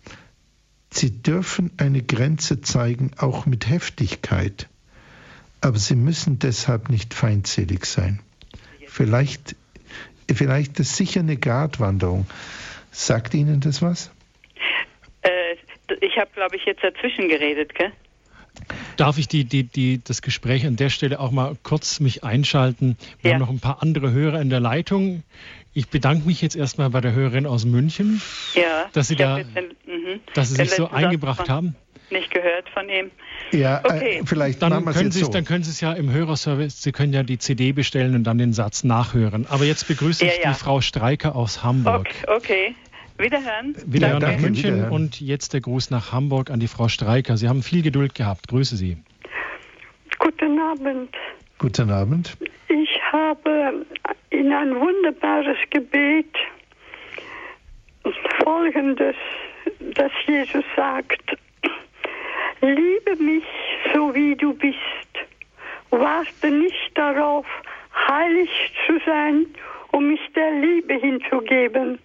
Sie dürfen eine Grenze zeigen, auch mit Heftigkeit, aber sie müssen deshalb nicht feindselig sein. Vielleicht, vielleicht ist sicher eine Gratwanderung. Sagt Ihnen das was? Äh, ich habe, glaube ich, jetzt dazwischen geredet, gell? Darf ich die, die, die, das Gespräch an der Stelle auch mal kurz mich einschalten? Wir ja. haben noch ein paar andere Hörer in der Leitung. Ich bedanke mich jetzt erstmal bei der Hörerin aus München, ja, dass Sie, da, den, mhm. dass Sie sich so eingebracht haben. Nicht gehört von ihm. Ja, äh, okay. Äh, vielleicht dann können, Sie so. dann können Sie es ja im Hörerservice, Sie können ja die CD bestellen und dann den Satz nachhören. Aber jetzt begrüße ich ja, die Frau Streiker aus Hamburg. Okay, okay. Wiederhören. Wiederhören nach München Wiederhören. und jetzt der Gruß nach Hamburg an die Frau Streiker. Sie haben viel Geduld gehabt. Grüße Sie. Guten Abend. Guten Abend. Ich habe in ein wunderbares Gebet Folgendes, dass Jesus sagt, liebe mich so wie du bist, warte nicht darauf, heilig zu sein, um mich der Liebe hinzugeben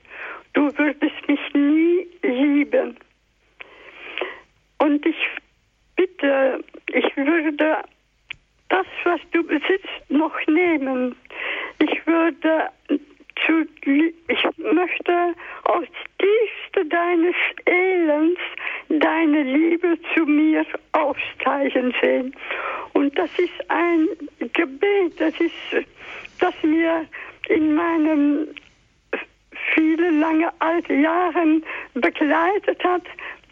du würdest mich nie lieben. Und ich bitte, ich würde das, was du besitzt, noch nehmen. Ich würde zu, ich möchte aus tiefste deines Elends deine Liebe zu mir aufsteigen sehen. Und das ist ein Gebet, das ist, das mir in meinem viele lange alte Jahre begleitet hat,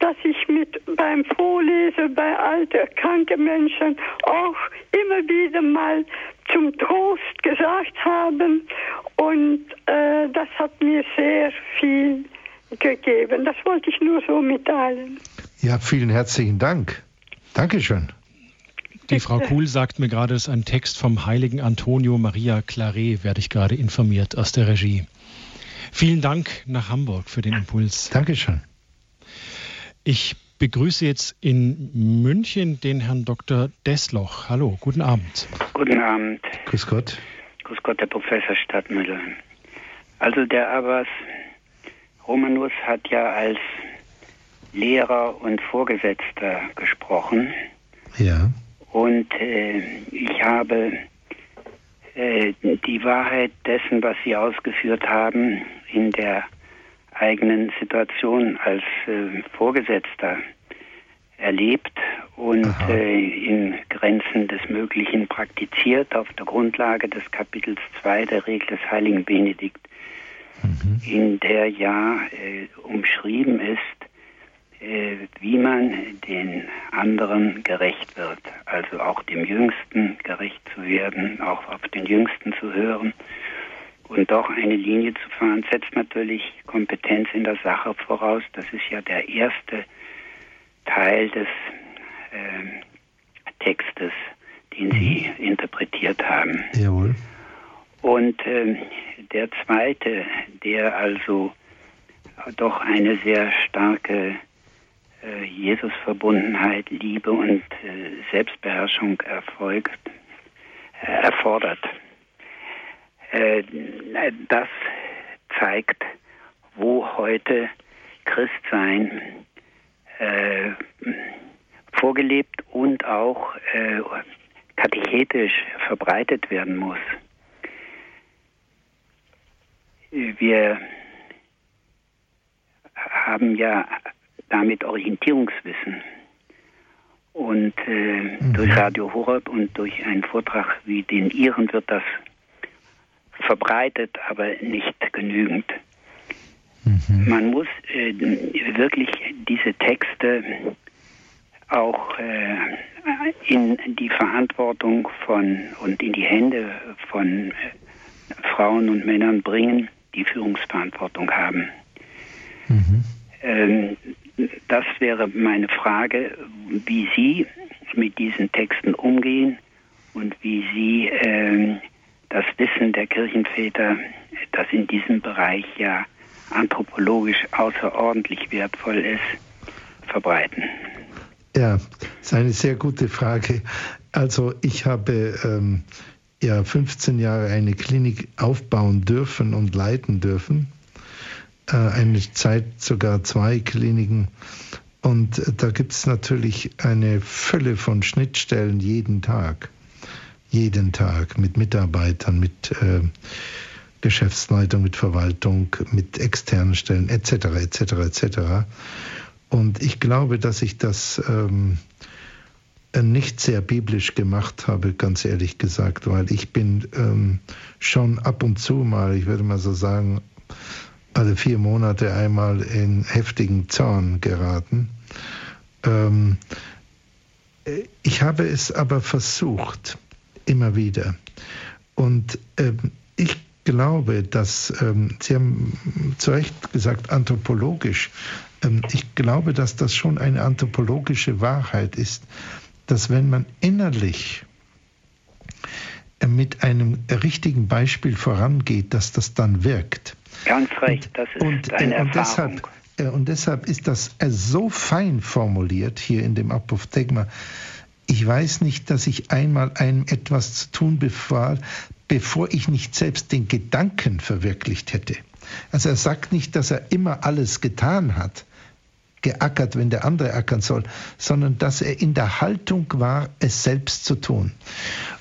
dass ich mit beim Vorlesen bei alten, kranken Menschen auch immer wieder mal zum Trost gesagt haben. Und äh, das hat mir sehr viel gegeben. Das wollte ich nur so mitteilen. Ja, vielen herzlichen Dank. Dankeschön. Die Frau Kuhl sagt mir gerade, es ist ein Text vom heiligen Antonio Maria Claret, werde ich gerade informiert aus der Regie. Vielen Dank nach Hamburg für den Impuls. Dankeschön. Ich begrüße jetzt in München den Herrn Dr. Desloch. Hallo, guten Abend. Guten Abend. Grüß Gott. Grüß Gott, Herr Professor Stadtmüller. Also der Abbas Romanus hat ja als Lehrer und Vorgesetzter gesprochen. Ja. Und äh, ich habe äh, die Wahrheit dessen, was Sie ausgeführt haben, in der eigenen Situation als äh, Vorgesetzter erlebt und äh, in Grenzen des Möglichen praktiziert auf der Grundlage des Kapitels 2 der Regel des heiligen Benedikt, mhm. in der ja äh, umschrieben ist, äh, wie man den anderen gerecht wird, also auch dem Jüngsten gerecht zu werden, auch auf den Jüngsten zu hören und doch eine Linie zu fahren, setzt natürlich Kompetenz in der Sache voraus. Das ist ja der erste Teil des äh, Textes, den Sie mhm. interpretiert haben. Jawohl. Und äh, der zweite, der also doch eine sehr starke äh, Jesus-Verbundenheit, Liebe und äh, Selbstbeherrschung erfolgt, äh, erfordert. Äh, das zeigt, wo heute Christsein äh, vorgelebt und auch äh, katechetisch verbreitet werden muss. Wir haben ja damit Orientierungswissen. Und äh, mhm. durch Radio Horeb und durch einen Vortrag wie den Ihren wird das verbreitet, aber nicht genügend. Mhm. Man muss äh, wirklich diese Texte auch äh, in die Verantwortung von und in die Hände von äh, Frauen und Männern bringen, die Führungsverantwortung haben. Mhm. Ähm, das wäre meine Frage, wie Sie mit diesen Texten umgehen und wie Sie ähm, das Wissen der Kirchenväter, das in diesem Bereich ja anthropologisch außerordentlich wertvoll ist, verbreiten. Ja, das ist eine sehr gute Frage. Also ich habe ähm, ja 15 Jahre eine Klinik aufbauen dürfen und leiten dürfen. Äh, eine Zeit sogar zwei Kliniken. Und da gibt es natürlich eine Fülle von Schnittstellen jeden Tag. Jeden Tag mit Mitarbeitern, mit äh, Geschäftsleitung, mit Verwaltung, mit externen Stellen etc. etc. etc. Und ich glaube, dass ich das ähm, nicht sehr biblisch gemacht habe, ganz ehrlich gesagt, weil ich bin ähm, schon ab und zu mal, ich würde mal so sagen, alle vier Monate einmal in heftigen Zorn geraten. Ähm, ich habe es aber versucht, immer wieder. Und ähm, ich glaube, dass, ähm, Sie haben zu Recht gesagt, anthropologisch, ähm, ich glaube, dass das schon eine anthropologische Wahrheit ist, dass wenn man innerlich äh, mit einem richtigen Beispiel vorangeht, dass das dann wirkt. Ganz recht, das ist und, eine und Erfahrung. Deshalb, äh, und deshalb ist das äh, so fein formuliert hier in dem Apophthegma. Ich weiß nicht, dass ich einmal einem etwas zu tun befahl, bevor ich nicht selbst den Gedanken verwirklicht hätte. Also er sagt nicht, dass er immer alles getan hat, geackert, wenn der andere ackern soll, sondern dass er in der Haltung war, es selbst zu tun.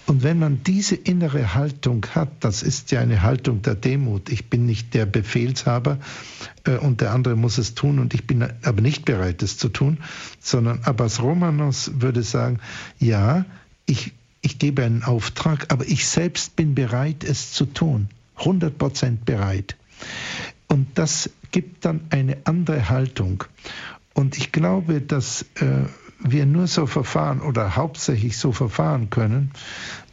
Und wenn man diese innere Haltung hat, das ist ja eine Haltung der Demut. Ich bin nicht der Befehlshaber äh, und der andere muss es tun und ich bin aber nicht bereit, es zu tun, sondern Abbas Romanos würde sagen, ja, ich, ich gebe einen Auftrag, aber ich selbst bin bereit, es zu tun. 100 Prozent bereit. Und das gibt dann eine andere Haltung. Und ich glaube, dass äh, wir nur so verfahren oder hauptsächlich so verfahren können,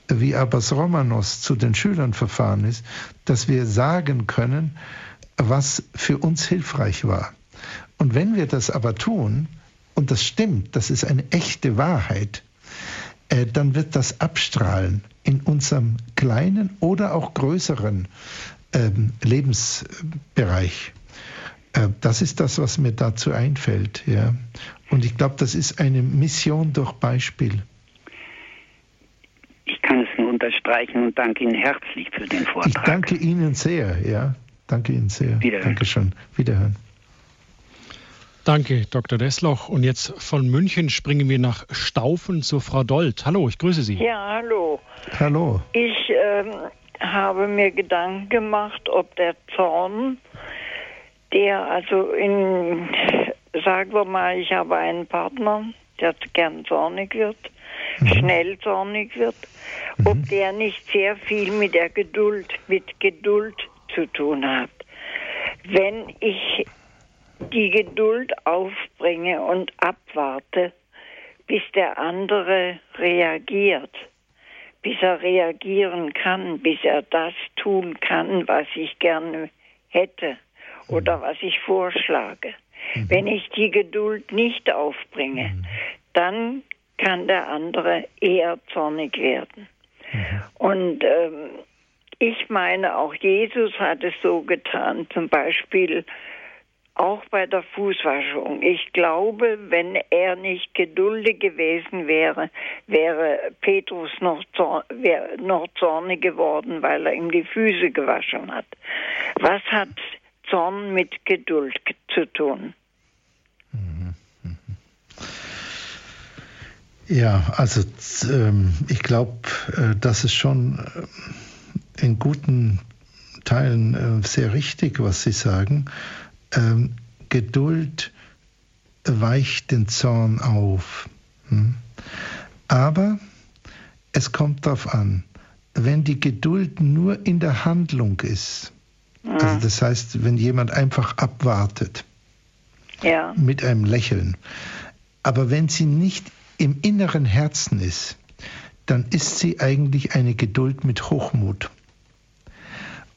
wie Abbas Romanos zu den Schülern verfahren ist, dass wir sagen können, was für uns hilfreich war. Und wenn wir das aber tun, und das stimmt, das ist eine echte Wahrheit, äh, dann wird das abstrahlen in unserem kleinen oder auch größeren ähm, Lebensbereich. Äh, das ist das, was mir dazu einfällt. Ja. Und ich glaube, das ist eine Mission durch Beispiel. Ich kann es nur unterstreichen und danke Ihnen herzlich für den Vortrag. Ich danke Ihnen sehr, ja. Danke Ihnen sehr. Wiederhören. Dankeschön. Wiederhören. Danke, Dr. Desloch. Und jetzt von München springen wir nach Staufen zu Frau Dold. Hallo, ich grüße Sie. Ja, hallo. Hallo. Ich ähm, habe mir Gedanken gemacht, ob der Zorn, der also in, sagen wir mal, ich habe einen Partner, der gern zornig wird, mhm. schnell zornig wird, mhm. ob der nicht sehr viel mit der Geduld, mit Geduld zu tun hat. Wenn ich die Geduld aufbringe und abwarte, bis der andere reagiert, bis er reagieren kann, bis er das tun kann, was ich gerne hätte oder mhm. was ich vorschlage. Mhm. Wenn ich die Geduld nicht aufbringe, mhm. dann kann der andere eher zornig werden. Mhm. Und ähm, ich meine, auch Jesus hat es so getan, zum Beispiel auch bei der Fußwaschung. Ich glaube, wenn er nicht geduldig gewesen wäre, wäre Petrus noch, zorn, noch zornig geworden, weil er ihm die Füße gewaschen hat. Was hat Zorn mit Geduld zu tun? Ja, also ähm, ich glaube, äh, das ist schon äh, in guten Teilen äh, sehr richtig, was Sie sagen ähm, Geduld weicht den Zorn auf. Hm? Aber es kommt darauf an, wenn die Geduld nur in der Handlung ist, also das heißt, wenn jemand einfach abwartet ja. mit einem Lächeln, aber wenn sie nicht im inneren Herzen ist, dann ist sie eigentlich eine Geduld mit Hochmut.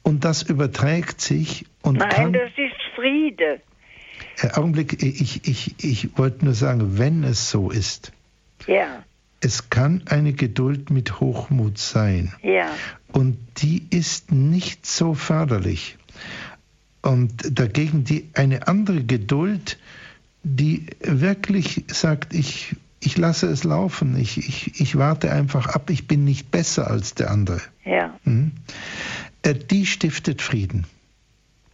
Und das überträgt sich und Nein, kann, das ist Friede. Herr Augenblick, ich, ich, ich wollte nur sagen, wenn es so ist. Ja. Es kann eine Geduld mit Hochmut sein. Ja. Und die ist nicht so förderlich. Und dagegen die, eine andere Geduld, die wirklich sagt, ich, ich lasse es laufen, ich, ich, ich warte einfach ab, ich bin nicht besser als der andere. Ja. Hm? Die stiftet Frieden.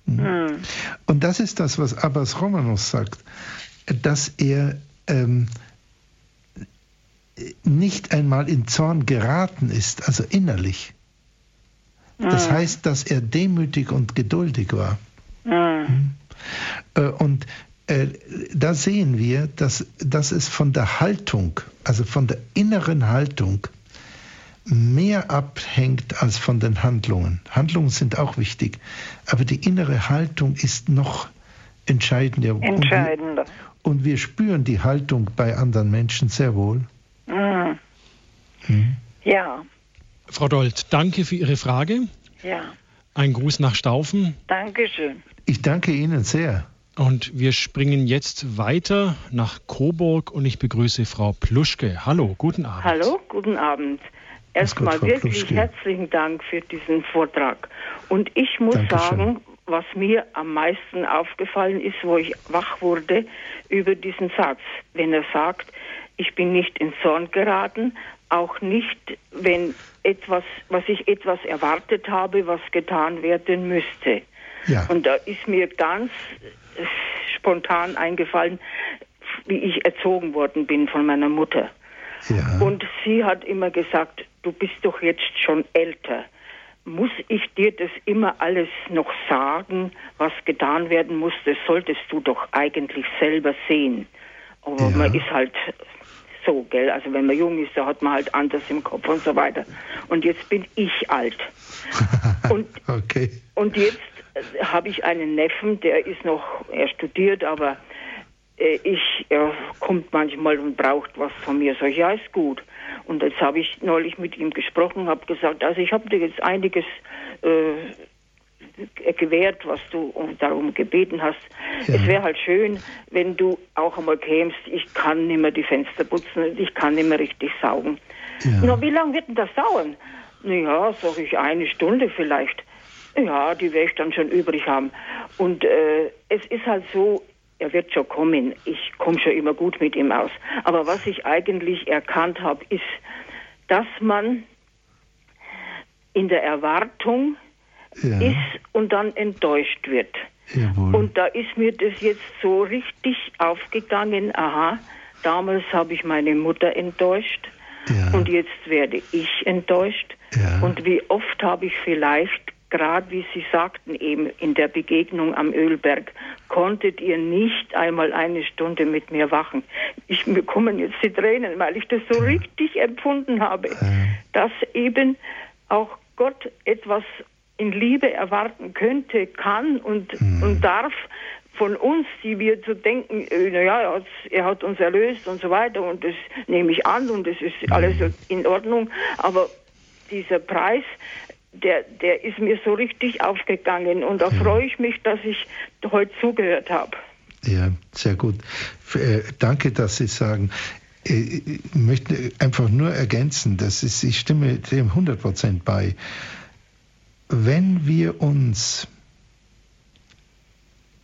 Mhm. Und das ist das, was Abbas Romanos sagt. dass er ähm, nicht einmal in Zorn geraten ist, also innerlich. Das mhm. heißt, dass er demütig und geduldig war. Mhm. Und äh, da sehen wir, dass, dass es von der Haltung, also von der inneren Haltung, mehr abhängt als von den Handlungen. Handlungen sind auch wichtig, aber die innere Haltung ist noch entscheidender. Entscheidender. Und wir, und wir spüren die Haltung bei anderen Menschen sehr wohl. Mhm. Mhm. Ja. Frau Dold, danke für Ihre Frage. Ja. Ein Gruß nach Staufen. Dankeschön. Ich danke Ihnen sehr. Und wir springen jetzt weiter nach Coburg und ich begrüße Frau Pluschke. Hallo, guten Abend. Hallo, guten Abend. Erstmal wirklich Pluschke. herzlichen Dank für diesen Vortrag. Und ich muss Dankeschön. sagen, was mir am meisten aufgefallen ist, wo ich wach wurde, über diesen Satz, wenn er sagt, ich bin nicht in Zorn geraten, auch nicht, wenn etwas, was ich etwas erwartet habe, was getan werden müsste. Ja. Und da ist mir ganz spontan eingefallen, wie ich erzogen worden bin von meiner Mutter. Ja. Und sie hat immer gesagt, du bist doch jetzt schon älter. Muss ich dir das immer alles noch sagen, was getan werden muss? Das solltest du doch eigentlich selber sehen. Aber ja. man ist halt so, gell? Also wenn man jung ist, da hat man halt anders im Kopf und so weiter. Und jetzt bin ich alt. Und, okay. und jetzt habe ich einen Neffen, der ist noch, er studiert, aber äh, ich, er kommt manchmal und braucht was von mir. Sag ich, ja, ist gut. Und jetzt habe ich neulich mit ihm gesprochen, habe gesagt, also ich habe dir jetzt einiges äh, gewährt, was du darum gebeten hast. Ja. Es wäre halt schön, wenn du auch einmal kämst, ich kann nicht mehr die Fenster putzen, ich kann nicht mehr richtig saugen. Ja. Na, wie lange wird denn das dauern? Naja, sag ich, eine Stunde vielleicht. Ja, die werde ich dann schon übrig haben. Und äh, es ist halt so, er wird schon kommen. Ich komme schon immer gut mit ihm aus. Aber was ich eigentlich erkannt habe, ist, dass man in der Erwartung ja. ist und dann enttäuscht wird. Jawohl. Und da ist mir das jetzt so richtig aufgegangen. Aha, damals habe ich meine Mutter enttäuscht ja. und jetzt werde ich enttäuscht. Ja. Und wie oft habe ich vielleicht gerade wie Sie sagten eben in der Begegnung am Ölberg, konntet ihr nicht einmal eine Stunde mit mir wachen. Ich, mir kommen jetzt die Tränen, weil ich das so richtig empfunden habe, dass eben auch Gott etwas in Liebe erwarten könnte, kann und, mhm. und darf von uns, die wir zu denken, äh, naja, er hat uns erlöst und so weiter und das nehme ich an und das ist alles mhm. in Ordnung, aber dieser Preis, der, der ist mir so richtig aufgegangen und da ja. freue ich mich, dass ich heute zugehört habe. Ja, sehr gut. Äh, danke, dass Sie sagen. Äh, ich möchte einfach nur ergänzen, dass ich stimme dem 100 Prozent bei. Wenn wir uns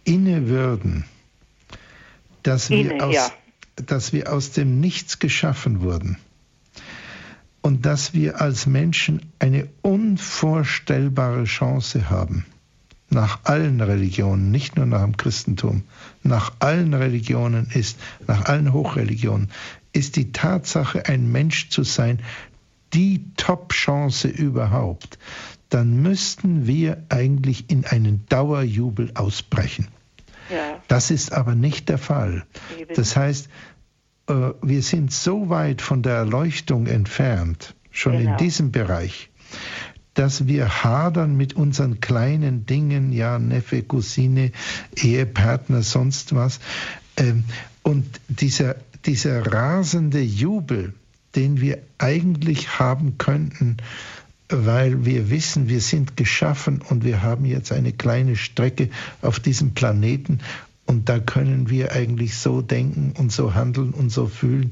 inne würden, dass wir, inne, aus, ja. dass wir aus dem Nichts geschaffen wurden, und dass wir als Menschen eine unvorstellbare Chance haben, nach allen Religionen, nicht nur nach dem Christentum, nach allen Religionen ist, nach allen Hochreligionen, ist die Tatsache, ein Mensch zu sein, die Top-Chance überhaupt, dann müssten wir eigentlich in einen Dauerjubel ausbrechen. Ja. Das ist aber nicht der Fall. Das heißt, äh, wir sind so weit von der Erleuchtung entfernt, schon genau. in diesem Bereich, dass wir hadern mit unseren kleinen Dingen, ja, Neffe, Cousine, Ehepartner, sonst was. Ähm, und dieser, dieser rasende Jubel, den wir eigentlich haben könnten, weil wir wissen, wir sind geschaffen und wir haben jetzt eine kleine Strecke auf diesem Planeten und da können wir eigentlich so denken und so handeln und so fühlen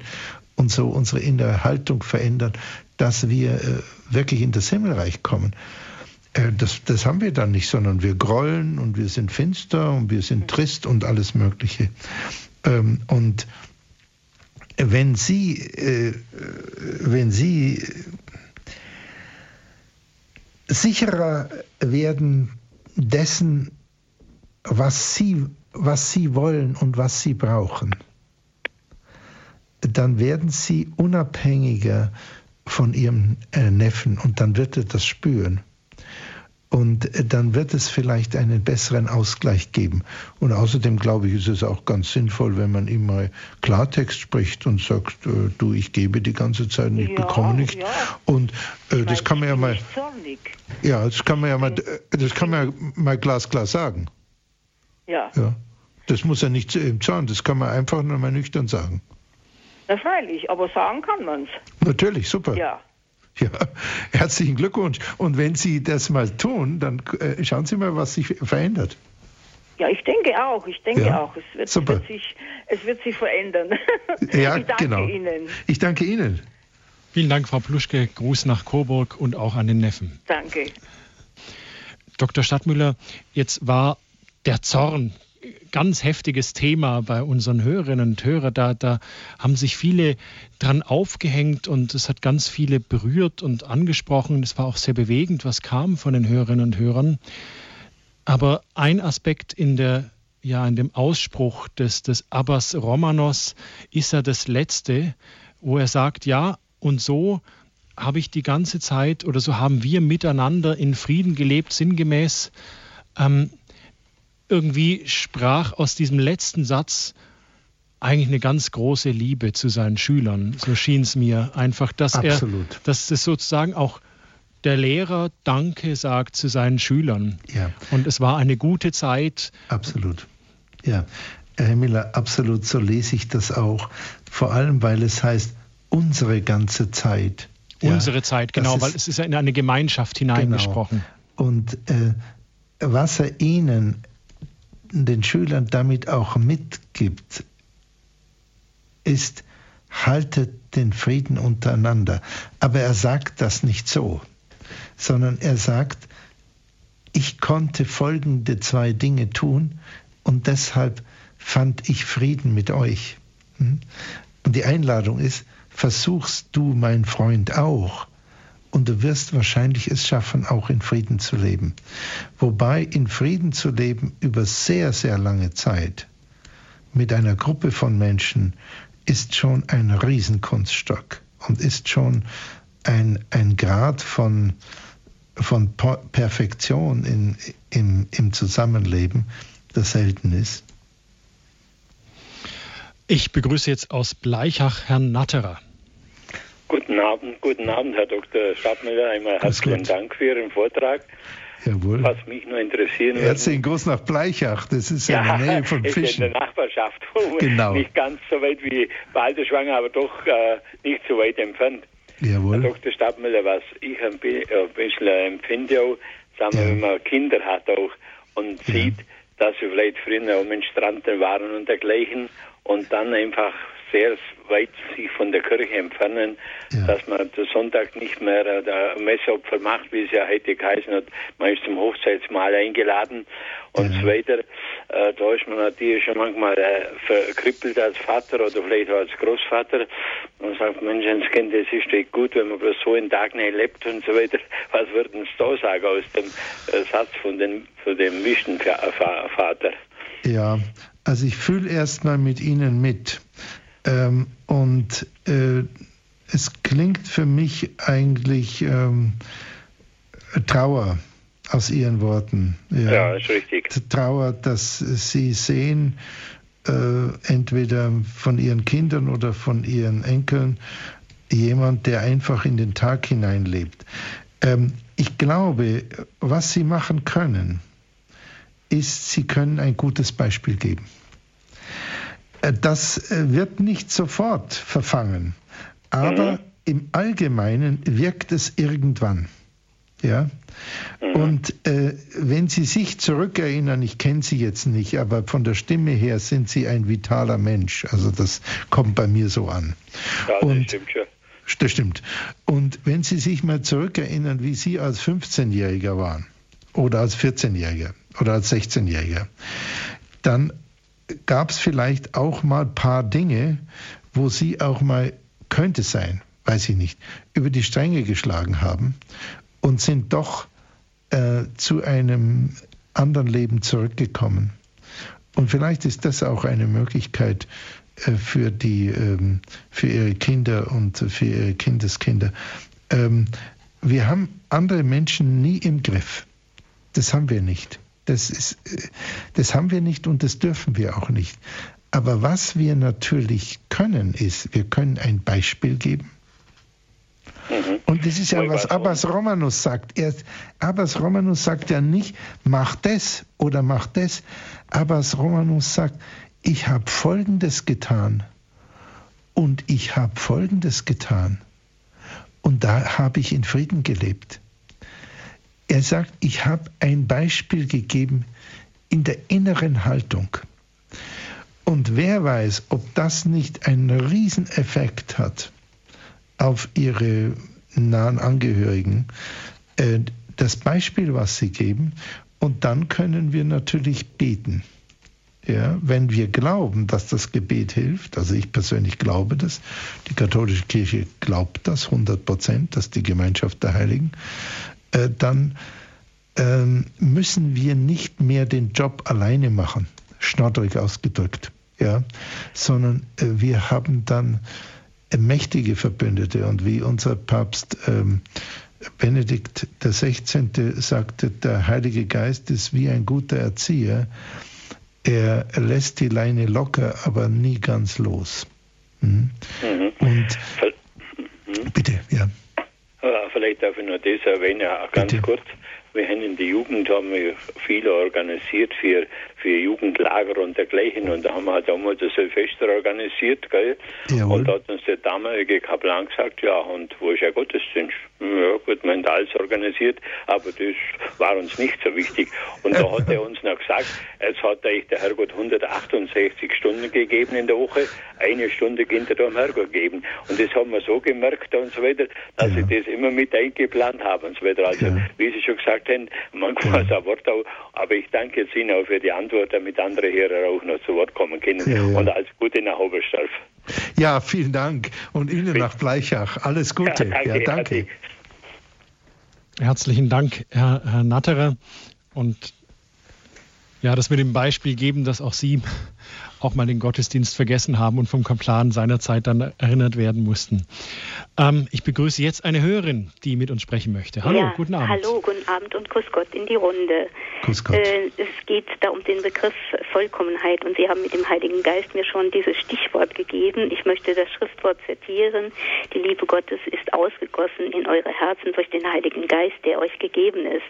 und so unsere innere Haltung verändern, dass wir äh, wirklich in das Himmelreich kommen. Äh, das, das haben wir dann nicht, sondern wir grollen und wir sind finster und wir sind trist und alles Mögliche. Ähm, und wenn Sie, äh, wenn Sie sicherer werden dessen, was sie, was sie wollen und was sie brauchen, dann werden sie unabhängiger von ihrem äh, Neffen und dann wird er das spüren. Und äh, dann wird es vielleicht einen besseren Ausgleich geben. Und außerdem glaube ich, ist es auch ganz sinnvoll, wenn man ihm mal Klartext spricht und sagt, äh, du, ich gebe die ganze Zeit und ich ja, bekomme nicht. Ja. Und äh, das kann man ja mal. Ja, das kann man ja mal, das kann man ja mal glasklar sagen. Ja. ja. Das muss ja nicht im Zorn, das kann man einfach nur mal nüchtern sagen. Na freilich, aber sagen kann man es. Natürlich, super. Ja. Ja, herzlichen Glückwunsch. Und wenn Sie das mal tun, dann äh, schauen Sie mal, was sich verändert. Ja, ich denke auch. Ich denke ja, auch. Es wird, super. wird, sich, es wird sich verändern. Ja, ich danke genau. Ihnen. Ich danke Ihnen. Vielen Dank, Frau Pluschke. Gruß nach Coburg und auch an den Neffen. Danke. Dr. Stadtmüller, jetzt war der Zorn ganz heftiges Thema bei unseren Hörerinnen und Hörern. Da, da haben sich viele dran aufgehängt und es hat ganz viele berührt und angesprochen. Es war auch sehr bewegend, was kam von den Hörerinnen und Hörern. Aber ein Aspekt in der ja, in dem Ausspruch des, des Abbas Romanos ist er das letzte, wo er sagt, ja, und so habe ich die ganze Zeit oder so haben wir miteinander in Frieden gelebt, sinngemäß. Ähm, irgendwie sprach aus diesem letzten Satz eigentlich eine ganz große Liebe zu seinen Schülern. So schien es mir einfach, dass Absolut. er, dass es sozusagen auch der Lehrer Danke sagt zu seinen Schülern. Ja. Und es war eine gute Zeit. Absolut. Ja, Herr Miller, absolut so lese ich das auch. Vor allem, weil es heißt, unsere ganze Zeit. Unsere ja, Zeit, genau, ist, weil es ist ja in eine Gemeinschaft hineingesprochen. Genau. Und äh, was er ihnen den Schülern damit auch mitgibt, ist, haltet den Frieden untereinander. Aber er sagt das nicht so, sondern er sagt, ich konnte folgende zwei Dinge tun und deshalb fand ich Frieden mit euch. Hm? Und die Einladung ist, versuchst du, mein Freund, auch und du wirst wahrscheinlich es schaffen, auch in Frieden zu leben. Wobei in Frieden zu leben über sehr, sehr lange Zeit mit einer Gruppe von Menschen ist schon ein Riesenkunststock und ist schon ein, ein Grad von, von Perfektion in, im, im Zusammenleben, das selten ist. Ich begrüße jetzt aus Bleichach Herrn Natterer. Guten Abend, guten Abend, Herr Dr. Stadtmüller. Einmal herzlichen Dank für Ihren Vortrag. Jawohl. Was mich nur interessieren würde. Herzlichen Gruß nach Bleichach, das ist ja, in der Nähe von Fischen. in der Nachbarschaft. genau. Nicht ganz so weit wie Balderschwanger, aber doch äh, nicht so weit entfernt. Jawohl. Herr Dr. Stadtmüller, was ich ein bisschen empfinde, auch, sagen wir, ja. wenn man Kinder hat auch und ja. sieht, dass sie vielleicht früher um den Strand waren und dergleichen und dann einfach sehr weit sich von der Kirche entfernen, ja. dass man den Sonntag nicht mehr äh, der Messopfer macht, wie es ja heute geheißen hat. Man ist zum Hochzeitsmahl eingeladen und ja. so weiter. Äh, da ist man natürlich schon manchmal äh, verkrippelt als Vater oder vielleicht auch als Großvater und sagt, Mensch, das Kind, das ist echt gut, wenn man bloß so einen Tag nicht lebt und so weiter. Was würden Sie da sagen aus dem äh, Satz von, den, von dem Vistenvater? Ja, also ich fühle erstmal mit Ihnen mit. Ähm, und äh, es klingt für mich eigentlich ähm, Trauer aus Ihren Worten. Ja, ja ist richtig. Trauer, dass Sie sehen, äh, entweder von Ihren Kindern oder von Ihren Enkeln, jemand, der einfach in den Tag hineinlebt. Ähm, ich glaube, was Sie machen können, ist, Sie können ein gutes Beispiel geben. Äh, das äh, wird nicht sofort verfangen, aber mhm. im Allgemeinen wirkt es irgendwann. Ja. Mhm. Und äh, wenn Sie sich zurückerinnern, ich kenne Sie jetzt nicht, aber von der Stimme her sind Sie ein vitaler Mensch. Also das kommt bei mir so an. Ja, das Und, stimmt schon. Das stimmt. Und wenn Sie sich mal zurückerinnern, wie Sie als 15-Jähriger waren oder als 14-Jähriger oder als 16-Jähriger, dann gab es vielleicht auch mal ein paar Dinge, wo Sie auch mal, könnte sein, weiß ich nicht, über die Stränge geschlagen haben und sind doch äh, zu einem anderen Leben zurückgekommen. Und vielleicht ist das auch eine Möglichkeit äh, für, die, ähm, für ihre Kinder und für ihre Kindeskinder. Ähm, wir haben andere Menschen nie im Griff. Das haben wir nicht. Das, ist, das haben wir nicht und das dürfen wir auch nicht. Aber was wir natürlich können, ist, wir können ein Beispiel geben. Mhm. Und das ist ja, was Abbas Romanus sagt. Er, Abbas Romanus sagt ja nicht, mach das oder mach das. Abbas Romanus sagt, ich habe Folgendes getan und ich habe Folgendes getan. Und da habe ich in Frieden gelebt. Er sagt, ich habe ein Beispiel gegeben in der inneren Haltung. Und wer weiß, ob das nicht einen Rieseneffekt hat auf ihre nahen Angehörigen, äh, das Beispiel, was sie geben. Und dann können wir natürlich beten. Ja, wenn wir glauben, dass das Gebet hilft, also ich persönlich glaube das, die katholische Kirche glaubt das 100 Prozent, dass die Gemeinschaft der Heiligen, äh, dann ähm, müssen wir nicht mehr den Job alleine machen, schnoddrig ausgedrückt ja, sondern äh, wir haben dann äh, mächtige Verbündete und wie unser Papst ähm, Benedikt XVI. sagte, der Heilige Geist ist wie ein guter Erzieher. Er lässt die Leine locker, aber nie ganz los. Mhm. Mhm. Und bitte, ja. Vielleicht darf ich noch das erwähnen, ganz bitte. kurz. Wir haben in der Jugend haben wir viel organisiert für, für Jugendlager und dergleichen. Und da haben wir halt damals ein Silvester organisiert, gell? Jawohl. Und da hat uns der damalige Kaplan gesagt, ja, und wo ist ja Gottesdienst? Ja, gut, man hat alles organisiert, aber das war uns nicht so wichtig. Und da hat er uns noch gesagt, jetzt hat euch der Herrgott 168 Stunden gegeben in der Woche, eine Stunde Kinder da am Herrgott gegeben. Und das haben wir so gemerkt und so weiter, dass ja. ich das immer mit eingeplant habe und so weiter. Also, ja. wie Sie schon gesagt haben, manchmal ja. ein Wort auch, aber ich danke jetzt Ihnen auch für die Antwort, damit andere Hörer auch noch zu Wort kommen können. Ja, und alles Gute nach Oberstdorf. Ja, vielen Dank. Und Ihnen nach Bleichach. Alles Gute. Ja, danke. Ja, danke. Herzlichen Dank, Herr, Herr Natterer. Und ja, das mit dem Beispiel geben, dass auch Sie auch mal den Gottesdienst vergessen haben und vom Kaplan seinerzeit dann erinnert werden mussten. Ähm, ich begrüße jetzt eine Hörerin, die mit uns sprechen möchte. Hallo, ja, guten Abend. Hallo, guten Abend und Grüß Gott in die Runde. Grüß Gott. Äh, es geht da um den Begriff Vollkommenheit und Sie haben mit dem Heiligen Geist mir schon dieses Stichwort gegeben. Ich möchte das Schriftwort zitieren. Die Liebe Gottes ist ausgegossen in eure Herzen durch den Heiligen Geist, der euch gegeben ist.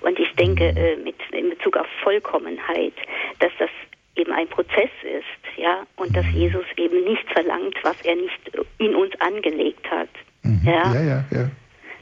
Und ich denke, mhm. äh, mit, in Bezug auf Vollkommenheit, dass das eben ein Prozess ist, ja, und dass mhm. Jesus eben nicht verlangt, was er nicht in uns angelegt hat. Mhm. Ja? ja, ja, ja.